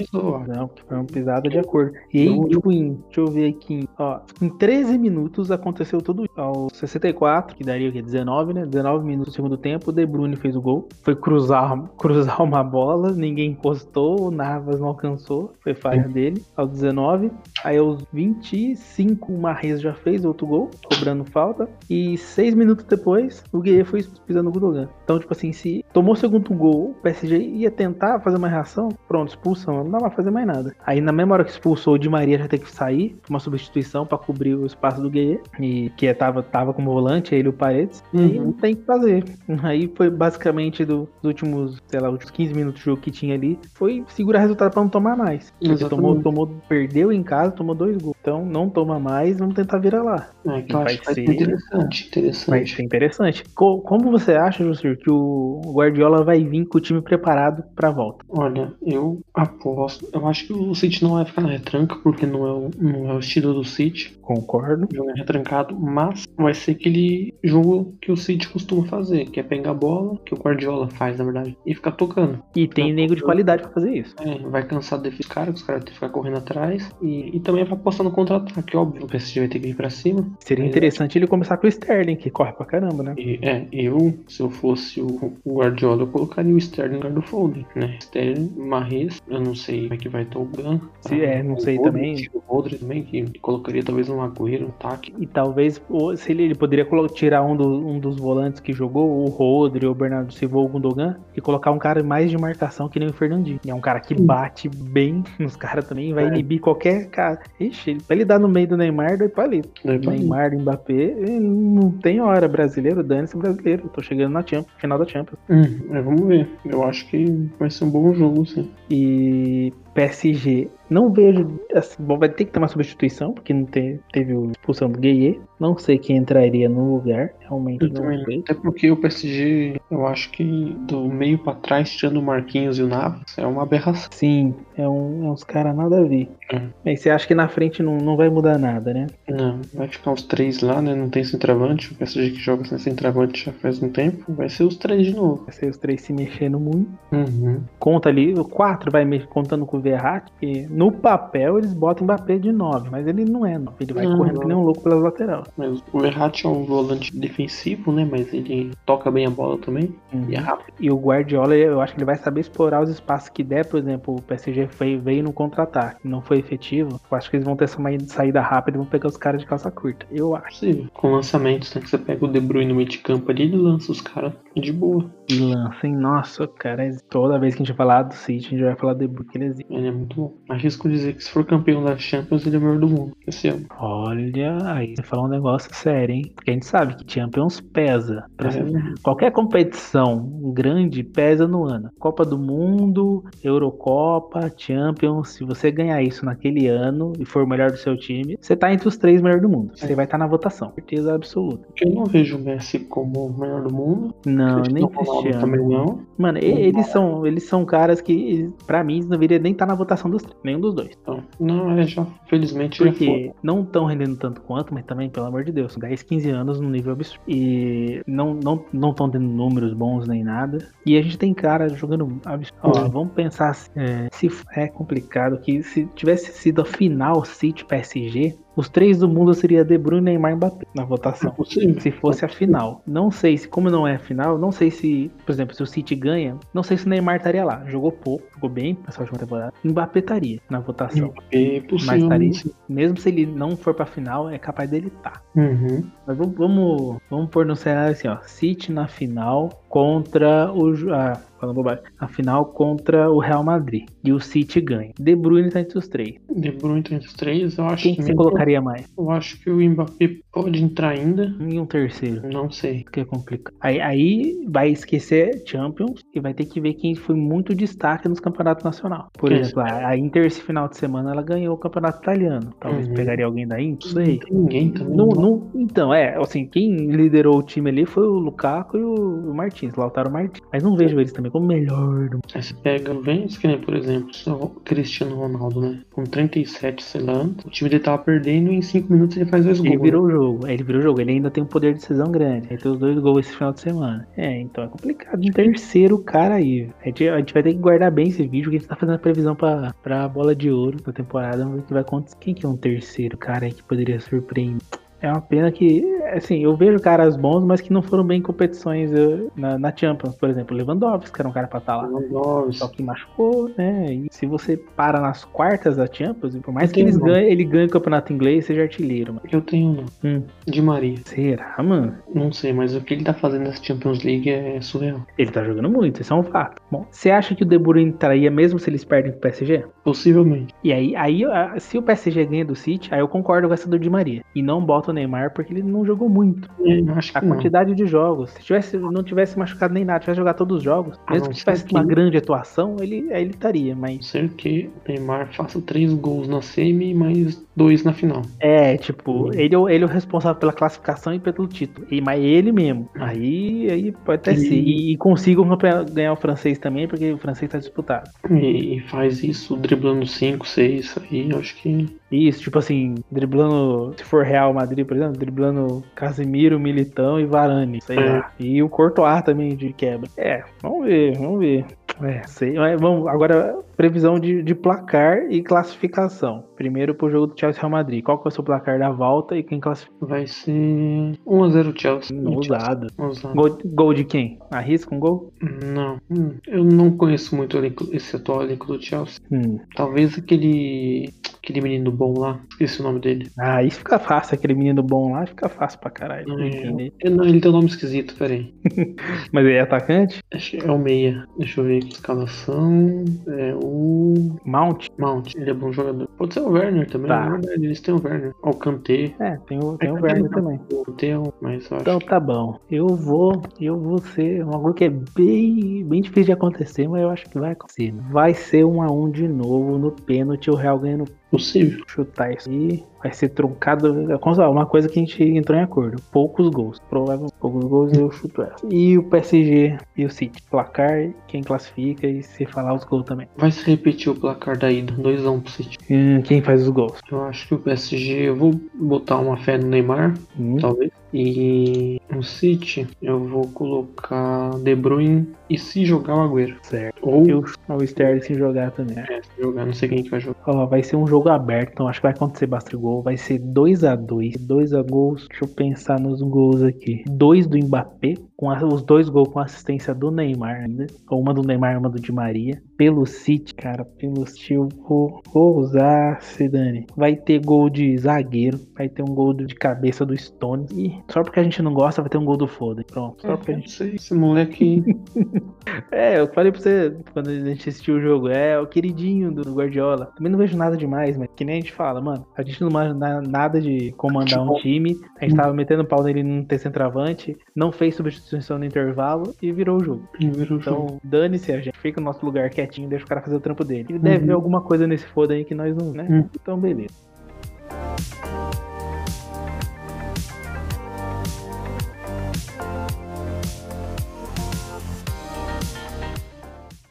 Não, foi uma pisada de acordo. E em, deixa eu ver aqui. Ó, em 13 minutos aconteceu tudo isso. Aos 64, que daria o quê? 19, né? 19 minutos do segundo tempo, o De Bruyne fez o gol. Foi cruzar, cruzar uma bola, ninguém encostou, o Navas não alcançou. Foi falha dele. Aos 19. Aí aos 25, o Marres já fez outro gol, cobrando falta. E 6 minutos depois, o Gueye foi pisando o Gudogan. Então, tipo assim, se tomou o segundo gol, o PSG ia tentar fazer uma reação, pronto, expulsão, não dá pra fazer mais nada. Aí na mesma hora que expulsou o Di Maria já tem que sair, uma substituição para cobrir o espaço do Gueye, e que tava, tava como volante, ele e o Paredes, uhum. e não tem que fazer. Aí foi basicamente do, dos últimos, sei lá, últimos 15 minutos de jogo que tinha ali, foi segurar resultado para não tomar mais. Ele tomou, tomou, perdeu em casa, tomou dois gols. Então não toma mais, vamos tentar virar lá. É, que vai, ser interessante, interessante. Vai ser interessante. Como você acha, Jusir, que o Guardiola vai vir com o time preparado para volta? Olha, eu aposto. Eu acho que o City não vai ficar na retranca, porque não é o, não é o estilo do City. Concordo. Jogo é retrancado, mas vai ser aquele jogo que o City costuma fazer, que é pegar a bola, que o Guardiola faz, na verdade, e ficar tocando. E tem nego de qualidade para fazer isso. É, vai cansar desses caras, os caras têm que ficar correndo atrás. E, e também vai apostar no contra-ataque, óbvio. O PSG vai ter que ir pra cima. Seria interessante ele começar com o Sterling, que corre pra caramba, né? E, é, eu, se eu fosse fosse o, Guardiola, eu colocaria o Sterling no lugar do Foden, né? Sterling, Marres, eu não sei como é que vai estar o Gan. Se é, não sei Rodri, também. O Rodri também, que colocaria talvez um Agüero, um Taque. E talvez, se ele, ele poderia tirar um, do, um dos volantes que jogou, o Rodri, ou o Bernardo Silva ou o Gundogan, e colocar um cara mais de marcação que nem o Fernandinho. E é um cara que bate bem nos caras também, vai é. inibir qualquer cara. Ixi, pra ele dar no meio do Neymar, dois palitos. Neymar, Mbappé, não tem hora brasileiro, dane-se brasileiro. Tô chegando na Champions, final da Champions. Hum, é, vamos ver. Eu acho que vai ser um bom jogo, sim. E PSG não vejo. Assim, bom, vai ter que ter uma substituição, porque não tem, teve a expulsão do Gueye. Não sei quem entraria no lugar. Realmente eu não sei. Até porque o PSG, eu acho que do meio para trás, tirando o Marquinhos e o Navas, é uma aberração. Sim, é, um, é uns caras nada a ver. É. Mas você acha que na frente não, não vai mudar nada, né? Não, vai ficar os três lá, né? Não tem centroavante. O PSG que joga sem centroavante já faz um tempo. Vai ser os três de novo. Vai ser os três se mexendo muito. Uhum. Conta ali, o quatro vai contando com o Verratti, que no papel eles botam Mbappé de 9, mas ele não é 9. Ele vai correndo não. que nem um louco pelas lateral. Mas o Verratti é um volante defensivo, né? Mas ele toca bem a bola também uhum. e é rápido. E o Guardiola, eu acho que ele vai saber explorar os espaços que der. Por exemplo, o PSG foi, veio no contra-ataque, não foi efetivo. Eu acho que eles vão ter essa saída rápida e vão pegar os caras de calça curta. Eu acho. Sim, com lançamentos, né? Que você pega o De Bruyne no meio de campo ali, ele lança os caras de boa. E lança, hein? Nossa, cara, toda vez que a gente falar do City, a gente vai falar do De Bruyne, Ele é muito bom. Arrisco dizer que se for campeão da Champions, ele é o melhor do mundo esse ano. Olha, aí você falou um negócio sério, hein? Porque a gente sabe que Champions pesa. É. Qualquer competição grande pesa no ano. Copa do Mundo, Eurocopa, Champions. Se você ganhar isso naquele ano e for o melhor do seu time, você tá entre os três melhores do mundo. Você é. vai estar tá na votação. Certeza absoluta. Eu não vejo o Messi como o melhor do mundo. Não, nem Cristiano. Também não. Mano, eles são, eles são caras que, para mim, não deveria nem tá na votação dos três. Nenhum dos dois. Então, não, é já, felizmente Porque não estão rendendo tanto quanto, mas também, pelo amor de Deus, 10, 15 anos num nível absurdo. E não estão não, não tendo números bons nem nada. E a gente tem cara jogando absurdo. Ó, vamos pensar assim, é, se é complicado que se tivesse sido a final City PSG, os três do mundo seria De Bruyne, Neymar e Mbappé na votação. É se fosse a final. Não sei se, como não é a final, não sei se, por exemplo, se o City ganha, não sei se o Neymar estaria lá. Jogou pouco, jogou bem nessa última temporada. Mbappé estaria na votação. É possível. Mas estaria, mesmo se ele não for pra final, é capaz dele estar. Tá. Uhum. Mas vamos, vamos, vamos pôr no cenário assim, ó. City na final contra o. Ah, falando bobagem. A final contra o Real Madrid. E o City ganha. De Bruyne tá entre os três. De Bruyne tá entre os três, eu acho Quem que você colocaria mais? Eu acho que o Mbappé pode entrar ainda. E um terceiro. Não sei. Que é complicado. Aí, aí vai esquecer Champions e vai ter que ver quem foi muito destaque nos campeonatos nacional. Por que exemplo, a Inter esse final de semana ela ganhou o campeonato italiano. Talvez uhum. pegaria alguém da Inter, não sei. Não ninguém também. Não, não, então, é, assim, quem liderou o time ali foi o Lukaku e o Martins, Lautaro Martins. Mas não vejo eles também como melhor do Aí você pega o Vence, que nem, por exemplo, o Cristiano Ronaldo, né? Com 37, sei lá, o time dele tava perdendo e em 5 minutos ele faz dois gols. Ele virou né? o jogo, ele virou o jogo, ele ainda tem um poder de decisão grande. Ele tem os dois gols esse final de semana. É, então é complicado. Um terceiro cara aí. A gente, a gente vai ter que guardar bem esse vídeo, que a gente tá fazendo a previsão pra, pra bola de ouro da temporada. Vamos ver o que vai acontecer. Quem que é um terceiro cara aí que poderia surpreender? É uma pena que, assim, eu vejo caras bons, mas que não foram bem em competições eu, na, na, Champions, por exemplo. Lewandowski, que era um cara pra estar tá lá. Lewandowski. Só que machucou, né? E se você para nas quartas da Champions, por mais eu que eles ganhem, ele ganhe o campeonato inglês, seja artilheiro, mano. Eu tenho um. Hum. De Maria. Será, mano? Não sei, mas o que ele tá fazendo nessa Champions League é surreal. Ele tá jogando muito, isso é um fato. Bom, você acha que o De Bruyne entraria mesmo se eles perdem pro PSG? Possivelmente. E aí, aí, se o PSG ganha do City, aí eu concordo com essa do Di Maria. E não bota o Neymar porque ele não jogou muito. a quantidade não. de jogos. Se tivesse, não tivesse machucado nem nada, tivesse jogado todos os jogos, ah, mesmo que tivesse que... uma grande atuação, ele, ele estaria, mas. Ser que o Neymar faça três gols na semi e mais dois na final. É, tipo, ele, é ele é o responsável pela classificação e pelo título. E, mas ele mesmo. Aí, aí pode até e... ser. E, e consiga ganhar o francês também, porque o francês tá disputado. E, e faz isso driblando 5, 6, aí eu acho que isso, tipo assim, driblando, se for Real Madrid, por exemplo, driblando Casemiro, Militão e Varane, sei é. lá. E o Courtois também de quebra. É, vamos ver, vamos ver. É, sei. Vamos, agora, previsão de, de placar e classificação. Primeiro pro jogo do Chelsea Real Madrid. Qual que vai ser o placar da volta e quem classifica? Vai ser 1x0 Chelsea. Ousado. Gol, gol de quem? Arrisca um gol? Não. Hum, eu não conheço muito esse atual elenco do Chelsea. Hum. Talvez aquele aquele menino bom lá. Esqueci o nome dele. Ah, isso fica fácil. Aquele menino bom lá fica fácil pra caralho. Não, é, não ele tem um nome esquisito, peraí. Mas ele é atacante? É o meia. Deixa eu ver aqui. Escalação. É o. Mount. Mount. Ele é bom jogador. Pode ser o Werner também. Tá. Na verdade, eles têm o Werner. O Kanté. É, tem o, tem é, o Werner também. O Kanté, mas Então tá bom. Eu vou. Eu vou ser. Um bagulho que é bem, bem difícil de acontecer, mas eu acho que vai acontecer. Vai ser um a um de novo no pênalti. O Real ganhando Possível. Chutar isso aí vai ser truncado. É uma coisa que a gente entrou em acordo. Poucos gols. Provavelmente poucos gols eu chuto essa. E o PSG e o City. Placar, quem classifica e se falar os gols também. Vai se repetir o placar da ida. 2x1 um pro City. Hum, quem faz os gols? Eu acho que o PSG. Eu vou botar uma fé no Neymar. Hum. Talvez. E no City eu vou colocar De Bruyne e se jogar o Agüero. Certo. Ou eu, o Sterling se jogar também. É, se jogar, não sei quem que vai jogar. Ó, vai ser um jogo aberto, então acho que vai acontecer bastante gol. Vai ser 2 a 2 2 a gols. Deixa eu pensar nos gols aqui. Dois do Mbappé, com a, os dois gols com assistência do Neymar ainda. Uma do Neymar e uma do Di Maria. Pelo City, cara, pelo City vou, vou usar. Vai ter gol de zagueiro, vai ter um gol de cabeça do Stone. E só porque a gente não gosta, vai ter um gol do Foda. Pronto. Só porque a gente... esse moleque. é, eu falei pra você quando a gente assistiu o jogo. É o queridinho do Guardiola. Também não vejo nada demais, mas que nem a gente fala, mano. A gente não manda nada de comandar um time. A gente tava metendo pau nele não ter centroavante. Não fez substituição no intervalo e virou o jogo. Virou então, dane-se, a gente fica no nosso lugar quietinho, deixa o cara fazer o trampo dele. Ele deve uhum. ver alguma coisa nesse foda aí que nós não, né? Uhum. Então, beleza.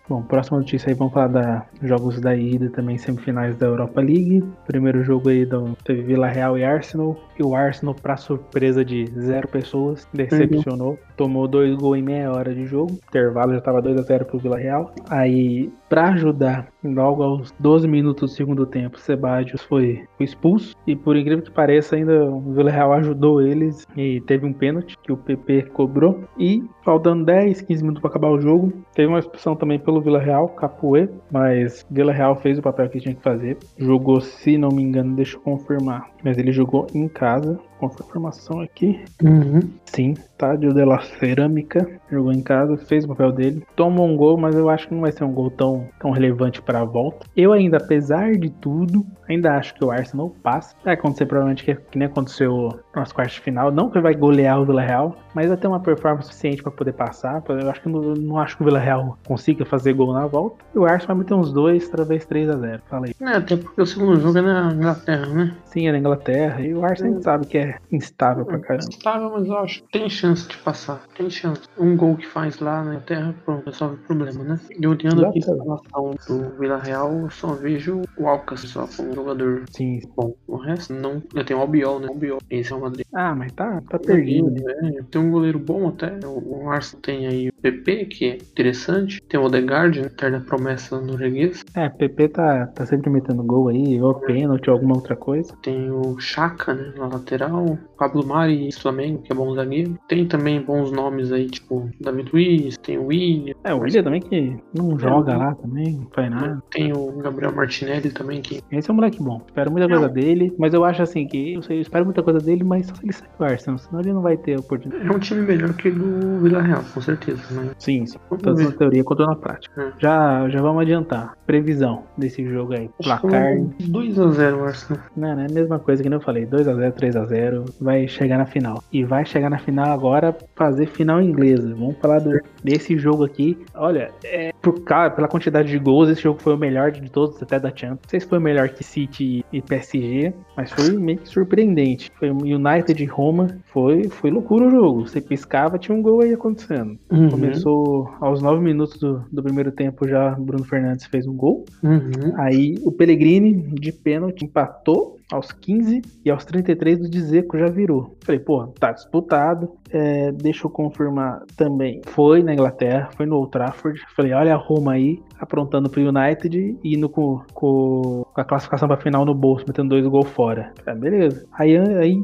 Bom, próxima notícia aí, vamos falar da jogos da ida também, semifinais da Europa League. Primeiro jogo aí do, teve Vila Real e Arsenal. E o Arsenal, para surpresa de zero pessoas, decepcionou. Tomou dois gols em meia hora de jogo. Intervalo já estava 2 a 0 pro Vila Real. Aí, para ajudar, logo aos 12 minutos do segundo tempo, Sebadios foi, foi expulso. E por incrível que pareça, ainda o Vila Real ajudou eles e teve um pênalti que o PP cobrou. E faltando 10, 15 minutos para acabar o jogo, teve uma expulsão também pelo Vila Real, Capoe, mas Vila Real fez o papel que tinha que fazer. Jogou, se não me engano, deixa eu confirmar, mas ele jogou em casa confirmação aqui. Uhum. Sim, Tádio de la Cerâmica jogou em casa, fez o papel dele, tomou um gol, mas eu acho que não vai ser um gol tão, tão relevante para a volta. Eu ainda, apesar de tudo, ainda acho que o Arsenal passa. Vai acontecer provavelmente que, que nem aconteceu nas quartas de final, não que vai golear o Vila Real, mas vai ter uma performance suficiente para poder passar. Eu acho que não, não acho que o Vila Real consiga fazer gol na volta. E o Arsenal vai meter uns dois, talvez 3 a 0 Falei. É, até porque o segundo jogo é na Inglaterra, né? Sim, é na Inglaterra. E o Arsenal é. sabe que é instável pra caramba. Instável, mas eu acho que tem chance de passar. Tem chance. Um gol que faz lá na Inglaterra, pronto, resolve o problema, né? E olhando aqui a relação do Vila Real, eu só vejo o Alcas só como jogador Sim. bom. O resto, não. Eu tenho o Albiol, né? O Albiol. Esse é o Madrid. Ah, mas tá, tá perdido. É, tem um goleiro bom até. O Arsenal tem aí o PP, que é interessante. Tem o Odegaard, eterna promessa norueguesa. É, PP tá, tá sempre metendo gol aí, ou pênalti, ou alguma outra coisa. Tem o Chaka, né? Na lateral. Pablo Mari, Flamengo, que é bom zagueiro. Tem também bons nomes aí, tipo David Luiz, tem o William. É, o William também que não é, joga lá também, não faz nada. Tem o Gabriel Martinelli também que. Esse é um moleque bom. Espero muita coisa dele, mas eu acho assim que eu, sei, eu espero muita coisa dele, mas só se ele sair do Arsenal, senão ele não vai ter oportunidade. É um time melhor que o do Vila Real, com certeza. Mas... Sim, sim. Tanto na teoria quanto na prática. É. Já, já vamos adiantar. Previsão desse jogo aí. Placar. 2x0 Arsenal. Não, não é a mesma coisa que eu falei. 2x0, 3x0. Vai chegar na final. E vai chegar na final agora fazer final inglesa. Vamos falar do, desse jogo aqui. Olha, é, por, pela quantidade de gols, esse jogo foi o melhor de todos, até da Champions. Não sei se foi o melhor que City e PSG, mas foi meio que surpreendente. Foi United e Roma. Foi, foi loucura o jogo. Você piscava, tinha um gol aí acontecendo. Uhum. Começou aos 9 minutos do, do, primeiro tempo já Bruno Fernandes fez um gol. Uhum. Aí o Pellegrini de pênalti empatou aos 15 e aos 33 do Dzeko já virou. Falei, pô, tá disputado. É, deixa eu confirmar também. Foi na Inglaterra, foi no Old Trafford. Falei, olha a Roma aí, aprontando pro United e indo com, com, com a classificação pra final no bolso, metendo dois gols fora. Falei, beleza. Aí, aí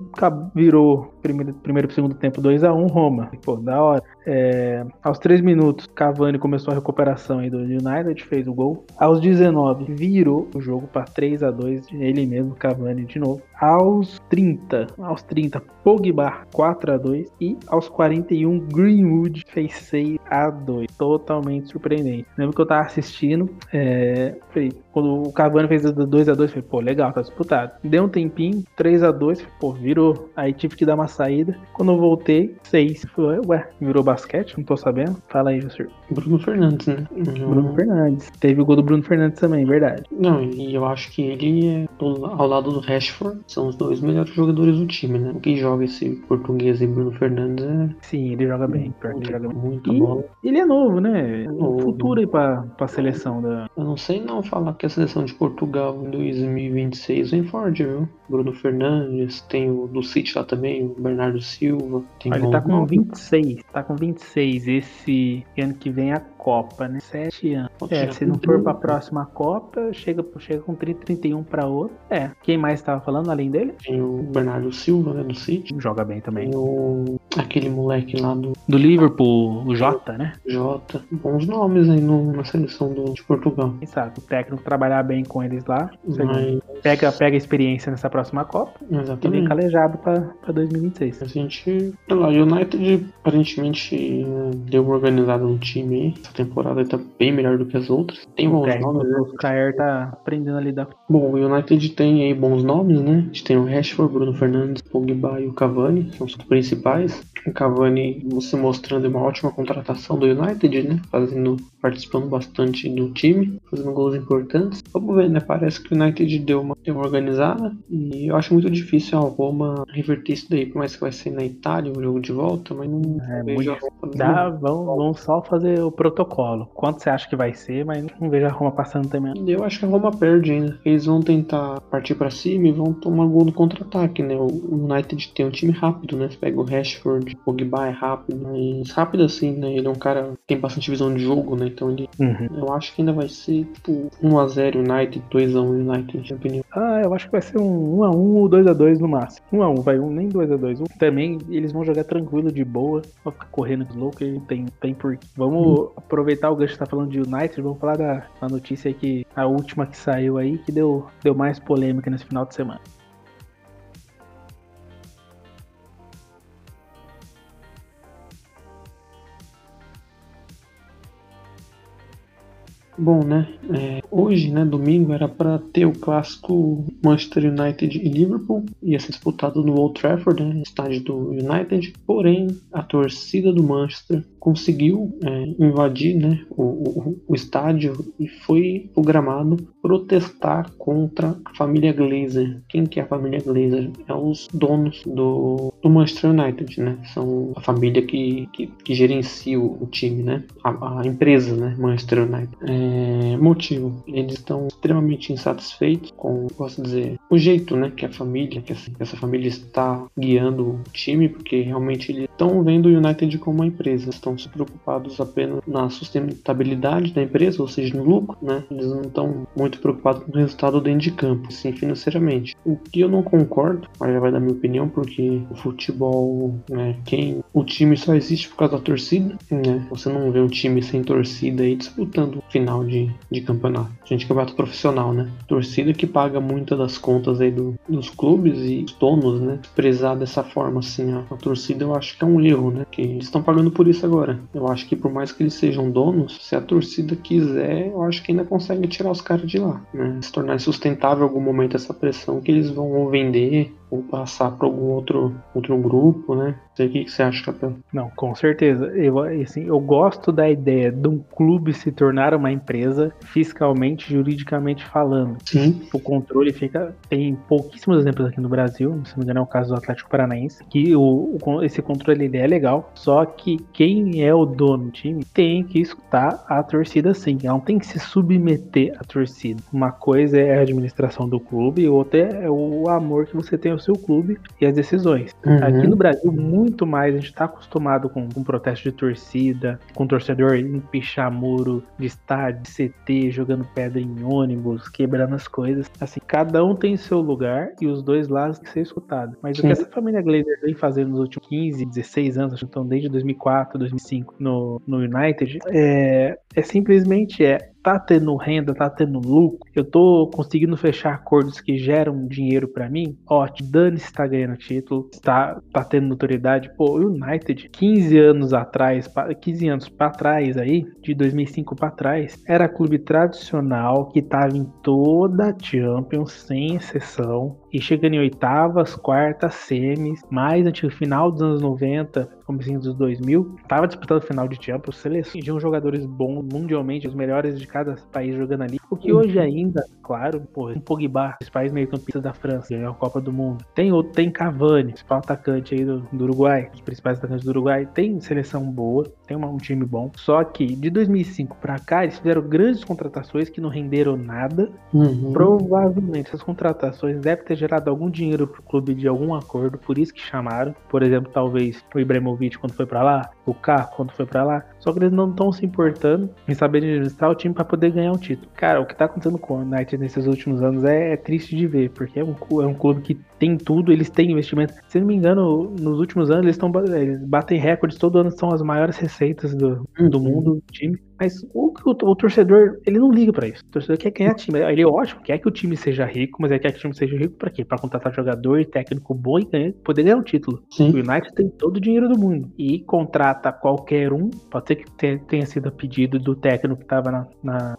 virou primeiro, primeiro pro segundo tempo 2 a 1 Roma. Pô, da hora. É, aos 3 minutos, Cavani começou a recuperação aí do United, fez o gol. Aos 19, virou o jogo para 3 a 2 ele mesmo, Cavani de novo. Aos 30, aos 30, Pogba 4 a 2 e aos 41 Greenwood fez 6 a 2. Totalmente surpreendente. Lembro que eu tava assistindo, é, falei, quando o Cavani fez 2 a 2 falei, pô, legal, tá disputado. Deu um tempinho, 3 a 2 pô, virou. Aí tive que dar uma saída. Quando eu voltei, 6. Falei, ué, virou basquete? Não tô sabendo. Fala aí, Jussur. Bruno Fernandes, né? Bruno Fernandes. Teve o gol do Bruno Fernandes também, verdade. Não, e eu acho que ele é ao lado do Rashford, são os dois melhores jogadores do time, né? Quem joga esse português e Bruno Fernandes é. Sim, ele joga bem. Muito, ele joga muito bola. Ele é novo, né? É novo. Futuro aí pra, pra seleção da. Eu não sei não falar que a seleção de Portugal em 2026 vem forte, viu? Bruno Fernandes, tem o do City lá também, o Bernardo Silva. Tem ele tá com 26, tá com 26. Esse ano que vem a Copa, né? 7 anos. É, se não for pra próxima Copa, chega, chega com 30, 31 pra outra. É. Quem mais tava falando além dele? Tem o Bernardo Silva, né? Do City. Joga bem também. Tem o... aquele moleque lá do. Do Liverpool, o Jota, né? Jota. Bons nomes aí no, na seleção do, de Portugal. Sabe? O técnico trabalhar bem com eles lá. Mas... Pega, pega experiência nessa próxima Copa. Exatamente. E vem calejado pra 2026. A gente. Sei lá, o United aparentemente deu uma organizada no time aí. Essa temporada tá bem melhor do que as outras. Tem bons é, nomes. O Caer tá aprendendo a lidar. Bom, o United tem aí bons nomes, né? A gente tem o Rashford, Bruno Fernandes, Pogba e o Cavani, são os principais. O Cavani se mostrando uma ótima contratação do United, né? Fazendo, participando bastante do time, fazendo gols importantes. Vamos ver, né? Parece que o United deu uma, deu uma organizada e eu acho muito difícil a Roma reverter isso daí, por mais que vai ser na Itália o jogo de volta, mas não é, vejo a Roma. Dá, vão, vão só fazer o protocolo. Quanto você acha que vai ser, mas não vejo a Roma passando também. Eu acho que a Roma perde ainda. Eles vão tentar partir para cima e vão tomar gol no contra-ataque, né? O United tem um time rápido, né? Você pega o Rashford, o Pogba é rápido, mas rápido assim, né? Ele é um cara que tem bastante visão de jogo, né? Então ele. Uhum. Eu acho que ainda vai ser tipo 1x0 United, 2x1 United, na opinião. Ah, eu acho que vai ser um 1x1 ou 2x2 no máximo. 1x1, vai, um, nem 2x2. Um, também eles vão jogar tranquilo, de boa, vão ficar correndo de louco, ele tem, tem por. Vamos uhum. aproveitar o gancho que tá falando de United, vamos falar da, da notícia que a última que saiu aí, que deu, deu mais polêmica nesse final de semana. Bom, né? É, hoje, né, domingo, era para ter o clássico Manchester United e Liverpool. Ia ser disputado no Old Trafford, né, estádio do United. Porém, a torcida do Manchester conseguiu é, invadir né, o, o, o, estádio e foi o gramado protestar contra a família Glazer. Quem que é a família Glazer? É os donos do, do Manchester United, né? São a família que, que, que gerencia o, time, né? A, a, empresa, né? Manchester United. É, motivo, eles estão extremamente insatisfeitos com, posso dizer, o jeito, né? Que a família, que essa, que essa família está guiando o time, porque realmente eles estão vendo o United como uma empresa, estão se preocupados apenas na sustentabilidade da empresa, ou seja, no lucro, né? Eles não estão muito preocupados com o resultado dentro de campo, sim financeiramente. O que eu não concordo, aí já vai dar minha opinião, porque o futebol, né, quem o time só existe por causa da torcida, né? Você não vê um time sem torcida aí disputando final de, de campeonato. Gente campeonato profissional, né? Torcida que paga muitas das contas aí do, dos clubes e os donos, né? Prezar dessa forma assim, a, a torcida eu acho que é um erro, né? Que eles estão pagando por isso agora agora. Eu acho que por mais que eles sejam donos, se a torcida quiser, eu acho que ainda consegue tirar os caras de lá. Né? Se tornar insustentável em algum momento essa pressão que eles vão vender ou passar para algum outro, outro grupo, né? O que, que você acha, Capel? Não, com certeza. Eu, assim, eu gosto da ideia de um clube se tornar uma empresa fiscalmente, juridicamente falando. Sim. O controle fica. Tem pouquíssimos exemplos aqui no Brasil, se não me engano é o caso do Atlético Paranaense, que o, o esse controle ele é legal, só que quem é o dono do time tem que escutar a torcida sim. Ela não tem que se submeter à torcida. Uma coisa é a administração do clube, outra é o amor que você tem ao seu clube e as decisões. Uhum. Aqui no Brasil, muito mais, a gente está acostumado com, com protesto de torcida, com torcedor empichar muro de estádio, de CT, jogando pedra em ônibus, quebrando as coisas. Assim, cada um tem seu lugar e os dois lados têm que ser escutados. Mas Sim. o que essa família Glazer vem fazendo nos últimos 15, 16 anos, então desde 2004, 2005 no, no United, é, é simplesmente é tá tendo renda, tá tendo lucro, eu tô conseguindo fechar acordos que geram dinheiro para mim, ótimo, Dani está ganhando título, tá, tá tendo notoriedade. Pô, o United, 15 anos atrás, 15 anos para trás aí, de 2005 para trás, era clube tradicional que tava em toda a Champions, sem exceção, e chegando em oitavas, quartas, semis, mais antigo final dos anos 90, comecinho dos 2000, tava disputando final de Champions, seleções de jogadores bons mundialmente, os melhores de cada país jogando ali. O que hoje ainda, claro, pô, um Pogba, países meio campistas da França, ganhou a Copa do Mundo. Tem outro, tem Cavani, principal atacante aí do, do Uruguai, os principais atacantes do Uruguai. Tem seleção boa, tem uma, um time bom. Só que de 2005 para cá, eles fizeram grandes contratações que não renderam nada. Uhum. Provavelmente essas contratações devem ter gerado algum dinheiro pro clube de algum acordo, por isso que chamaram. Por exemplo, talvez o Ibrahimovic quando foi para lá, o K quando foi para lá. Só que eles não estão se importando em saber administrar o time para poder ganhar um título. Cara, o que tá acontecendo com o United nesses últimos anos é, é triste de ver, porque é um, é um clube que tem tudo, eles têm investimento. Se não me engano, nos últimos anos eles, estão eles batem recordes, todo ano são as maiores receitas do, do uhum. mundo do time. Mas o, o, o, torcedor, ele não liga para isso. O torcedor quer ganhar time. Ele é ótimo, quer que o time seja rico, mas ele quer que o time seja rico para quê? Para contratar jogador e técnico bom e ganhar, poder ganhar um título. Sim. O United tem todo o dinheiro do mundo e contrata qualquer um. Pode ser que tenha sido a pedido do técnico que estava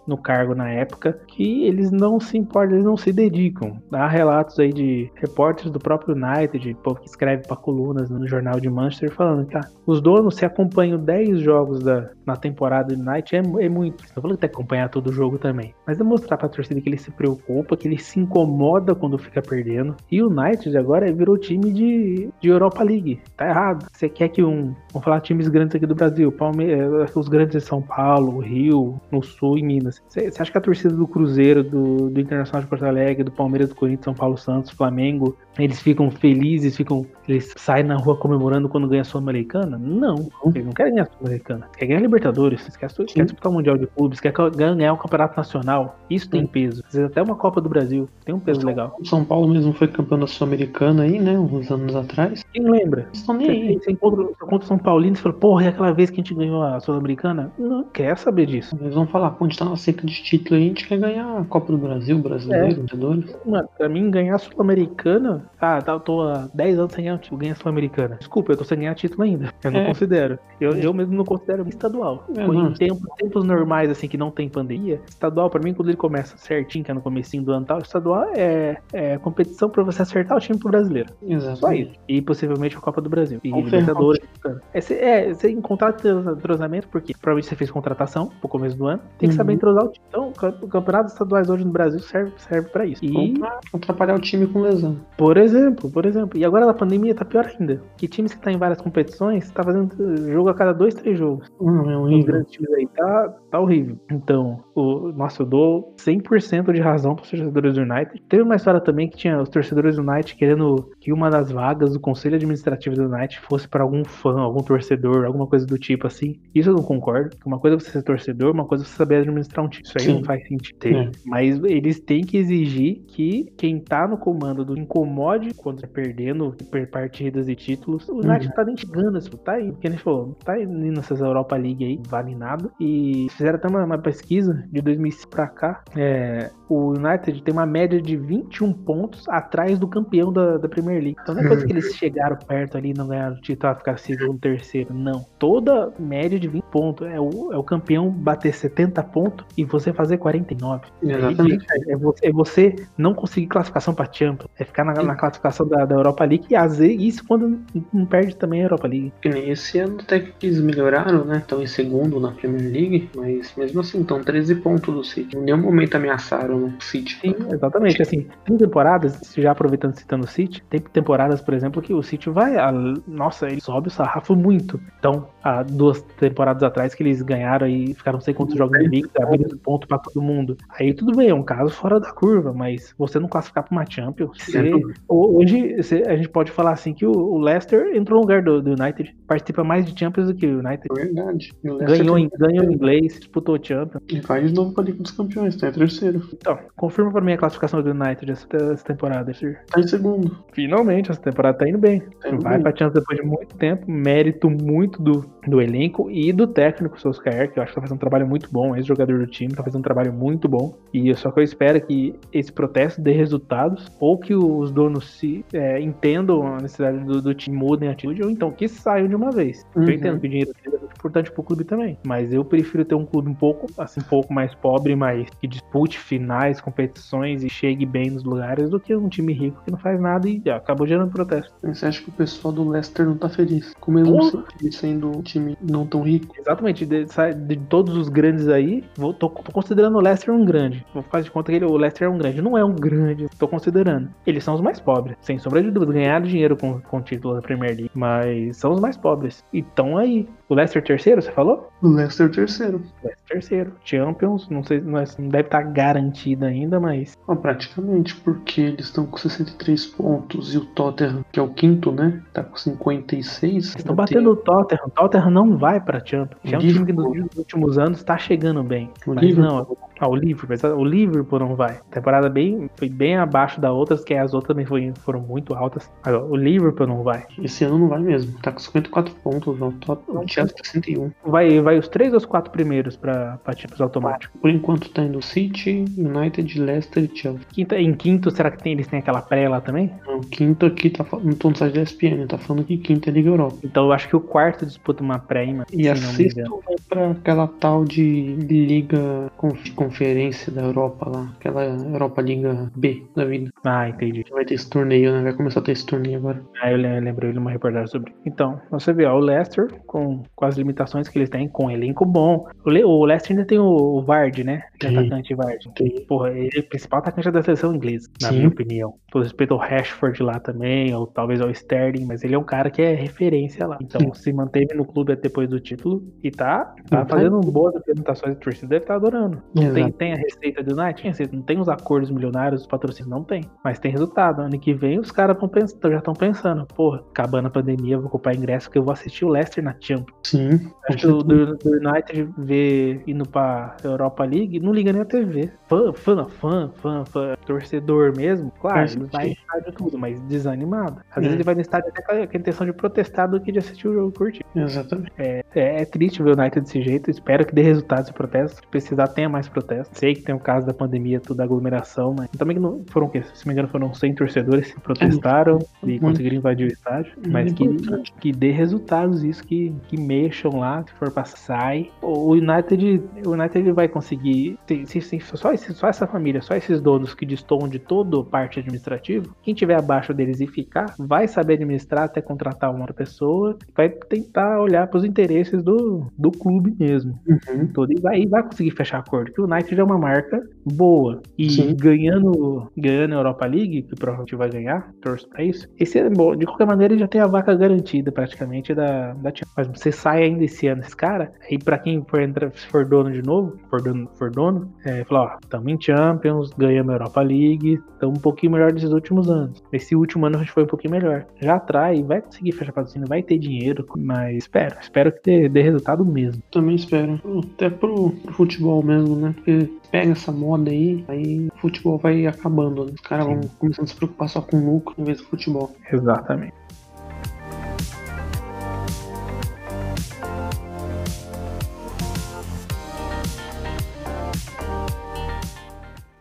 no cargo na época, que eles não se importam, eles não se dedicam. Há relatos aí de repórteres do próprio United, povo que escreve para colunas no jornal de Manchester, falando que tá, os donos se acompanham 10 jogos da, na temporada do United é, é muito. Não falando que que acompanhar todo o jogo também. Mas é mostrar pra torcida que ele se preocupa, que ele se incomoda quando fica perdendo. E o United agora virou time de, de Europa League. Tá errado. Você quer que um. Vamos falar times grandes aqui do Brasil. Palmeiras, os grandes de São Paulo, Rio, no Sul e Minas. Você acha que a torcida do Cruzeiro, do, do Internacional de Porto Alegre, do Palmeiras, do Corinthians, São Paulo Santos, Flamengo, eles ficam felizes, ficam. Eles saem na rua comemorando quando ganha a Sul-Americana? Não. Eles não querem ganhar a Sul-Americana. Querem ganhar a Libertadores. Eles querem, quer disputar o Mundial de Clubes, quer ganhar o Campeonato Nacional. Isso tem peso. Às vezes até uma Copa do Brasil tem um peso legal. O São Paulo mesmo foi campeão da Sul-Americana aí, né? Uns anos atrás. Quem lembra? Estão nem aí. Você encontra, o São Paulino e fala, porra, é aquela vez que a gente ganhou a Sul-Americana? Não quer saber disso. Eles vão falar, quando a gente tá na seca de título aí, a gente quer ganhar a Copa do Brasil, brasileiro, é. Mano, pra mim, ganhar a Sul-Americana. Ah, tá, eu tô há 10 anos sem ganhar, ganhar a Sul-Americana. Desculpa, eu tô sem ganhar título ainda. Eu não é. considero. Eu, eu mesmo não considero estadual. É, em tempo, tempos normais, assim, que não tem pandemia, estadual, para mim, quando ele começa certinho, que é no comecinho do ano tal, estadual é, é competição para você acertar o time pro brasileiro. Exato. Só isso. E possivelmente a Copa do Brasil. E Libertadores. É, você, é, encontrar entrosamento, porque provavelmente você fez contratação pro começo do ano, tem que uhum. saber entrosar o time. Então, o campeonato estaduais hoje no Brasil serve, serve para isso. E atrapalhar o time com lesão. Por exemplo, por exemplo. E agora na pandemia tá pior ainda. Que times que tá em várias competições, tá fazendo jogo a cada dois, três jogos. Hum, é um Os grandes times aí tá, tá horrível. Então, o, nossa, eu dou 100% de razão para os torcedores do United. Teve uma história também que tinha os torcedores do United querendo que uma das vagas do conselho administrativo do United fosse para algum fã, algum torcedor, alguma coisa do tipo assim. Isso eu não concordo. Uma coisa é você ser torcedor, uma coisa é você saber administrar um time. Isso aí Sim. não faz sentido. É. Mas eles têm que exigir que quem tá no comando do incomode quando tá perdendo partidas e títulos. O United uhum. tá nem chegando, tipo, tá aí. Porque gente falou, tá aí nessas Europa League aí, vale nada. e fizeram até uma, uma pesquisa de 2005 para cá. É, o United tem uma média de 21 pontos atrás do campeão da, da Premier League. Então não é coisa que eles chegaram perto ali e não ganharam o título, ah, ficar segundo, terceiro. Não. Toda média de 20 pontos. É o, é o campeão bater 70 pontos e você fazer 49. Exatamente. É, é, você, é você não conseguir classificação para Champions. É ficar na, na classificação da, da, Europa League e às vezes isso quando não perde também a Europa League. Esse ano até que eles melhoraram, né? Estão em segundo na Premier League, mas mesmo assim estão 13 pontos do City. Em nenhum momento ameaçaram o City. Sim, exatamente. Assim, tem temporadas, já aproveitando citando o City, tem temporadas, por exemplo, que o City vai. A, nossa, ele sobe o sarrafo muito. Então, há duas temporadas atrás que eles ganharam e ficaram sem quantos jogos invictos, abrindo ponto para todo mundo. Aí tudo bem, é um caso fora da curva, mas você não classificar para uma Champions. Você, hoje você, a gente pode falar assim que o, Leicester entrou no lugar do, do, United, participa mais de Champions do que o United. Verdade. Ganhou, em, ganhou inglês, disputou Champions. E vai de novo para a Liga dos Campeões, tá em terceiro. Então, confirma para mim a classificação do United essa, temporada, Sir. Tá em segundo. Finalmente, essa temporada tá indo bem. Tá indo vai para Champions depois de muito tempo, mérito muito do, do elenco e do técnico Solskjaer, que eu acho que tá fazendo um trabalho muito bom, ex-jogador do time, tá fazendo um trabalho muito bom. E só que eu espero que esse protesto dê resultados, ou que os donos se é, entendam a necessidade do, do, time, mudem a atitude, ou então que saiam de uma vez. Uhum. Eu entendo que o dinheiro é muito importante pro clube também, mas eu prefiro ter um clube um pouco, assim, um pouco mais pobre, mas que dispute finais, competições e chegue bem nos lugares, do que um time rico que não faz nada e já, acabou gerando protesto. Você acha que o pessoal do Leicester não tá feliz? Com mesmo sendo um time não tão rico? Exatamente, de, de todos os grandes aí, vou, tô, tô, considerando o Leicester um grande. Vou fazer de conta que ele, o Leicester é um grande. Não é um grande, tô considerando. Eles são os mais pobres, sem sombra de dúvida. Ganharam dinheiro com, com o título da Premier League, mas são os mais pobres. E estão aí. O Leicester terceiro, você falou? O Leicester terceiro. Leicester terceiro. Champions, não sei, não, é, não deve estar tá garantido ainda, mas. Ah, praticamente, porque eles estão com 63 pontos e o Tottenham, que é o quinto, né? Tá com 56. Estão batendo o Tottenham. O Tottenham não vai pra Champions. Que é um time que nos últimos anos tá chegando bem. O mas não, ah, o Liverpool, o Liverpool não vai. A temporada bem, foi bem abaixo da outras, que as outras também foi, foram muito altas. Agora, o Liverpool não vai. Esse ano não vai mesmo. Tá com 54 pontos, o, top, o Chelsea 61. Vai, vai os três ou os quatro primeiros pra, pra Champions automático? Por enquanto tá indo City, United, Leicester e Chelsea. Quinta, em quinto, será que tem, eles têm aquela pré lá também? Não, quinto aqui tá não tô no site da ESPN, tá falando que quinto é Liga Europa. Então eu acho que o quarto disputa uma pré, mano. E a sexto vai pra aquela tal de Liga Conferência da Europa lá, aquela Europa Liga B da vida. Ah, entendi. Vai ter esse torneio, né? Vai começar a ter esse torneio agora. Ah, eu lembro de uma reportagem sobre. Então, você vê, ó, o Leicester, com, com as limitações que eles têm, com um elenco bom. O, Le, o Leicester ainda tem o, o Vard, né? Que é atacante Vard. Porra, ele é o principal atacante da seleção inglesa, na Sim. minha opinião. Todo respeito ao Rashford lá também, ou talvez ao Sterling, mas ele é um cara que é referência lá. Então, Sim. se manteve no clube depois do título e tá, tá fazendo boas apresentações. O torcida deve estar tá adorando. Não tem, tem a receita do United? Não tem os acordos milionários, os patrocínios? Não tem. Mas tem resultado. Ano que vem os caras já estão pensando, porra, acabando a pandemia, eu vou comprar ingresso que eu vou assistir o Leicester na Champions. Sim. Acho que o do, do, United vê indo pra Europa League, não liga nem a TV. Fã, fã, fã, fã, fã torcedor mesmo, claro, ele vai no estádio tudo, mas desanimado. Às é. vezes ele vai no estádio até com a, intenção de protestar do que de assistir o jogo curtir. Exatamente. É, é, é, triste ver o United desse jeito, espero que dê resultados de protesto. Se precisar, tenha mais protestos. Sei que tem o caso da pandemia, toda a aglomeração, mas também não foram o quê? Se não me engano, foram 100 torcedores que protestaram é, e conseguiram invadir o estádio, mas que, que dê resultados isso, que, que mexam lá, se for passar, sai. O United, o United vai conseguir, se, se, só, esse, só essa família, só esses donos que destoam de toda parte administrativa, quem tiver abaixo deles e ficar, vai saber administrar até contratar uma outra pessoa, vai tentar olhar para os interesses do, do clube mesmo. Uhum. Todo, e, vai, e vai conseguir fechar acordo, que o United é uma marca boa. E Sim. ganhando ganhando a Europa League, que provavelmente vai ganhar, torço pra isso. Esse é bom. De qualquer maneira, ele já tem a vaca garantida praticamente da, da Mas você sai ainda esse ano, esse cara, aí pra quem for, entrar, for dono de novo, for dono, for dono é, falar, ó, estamos em Champions, ganhamos a Europa League, estamos um pouquinho melhor desses últimos anos. Esse último ano a gente foi um pouquinho melhor. Já atrai, vai conseguir fechar patrocínio, vai ter dinheiro, mas espero, espero que dê, dê resultado mesmo. Também espero. Até pro, pro futebol mesmo, né? Porque pega essa moda aí, aí o futebol vai acabando. Né? Os caras vão começando a se preocupar só com lucro em vez do futebol. Exatamente.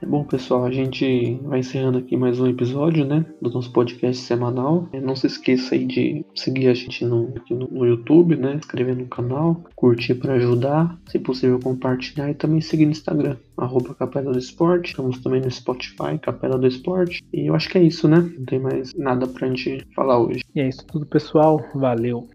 Bom, pessoal, a gente vai encerrando aqui mais um episódio, né, do nosso podcast semanal. É, não se esqueça aí de seguir a gente no, no, no YouTube, né, inscrever no canal, curtir para ajudar, se possível compartilhar e também seguir no Instagram, arroba Capela do Esporte. Estamos também no Spotify, Capela do Esporte. E eu acho que é isso, né? Não tem mais nada pra gente falar hoje. E é isso tudo, pessoal. Valeu.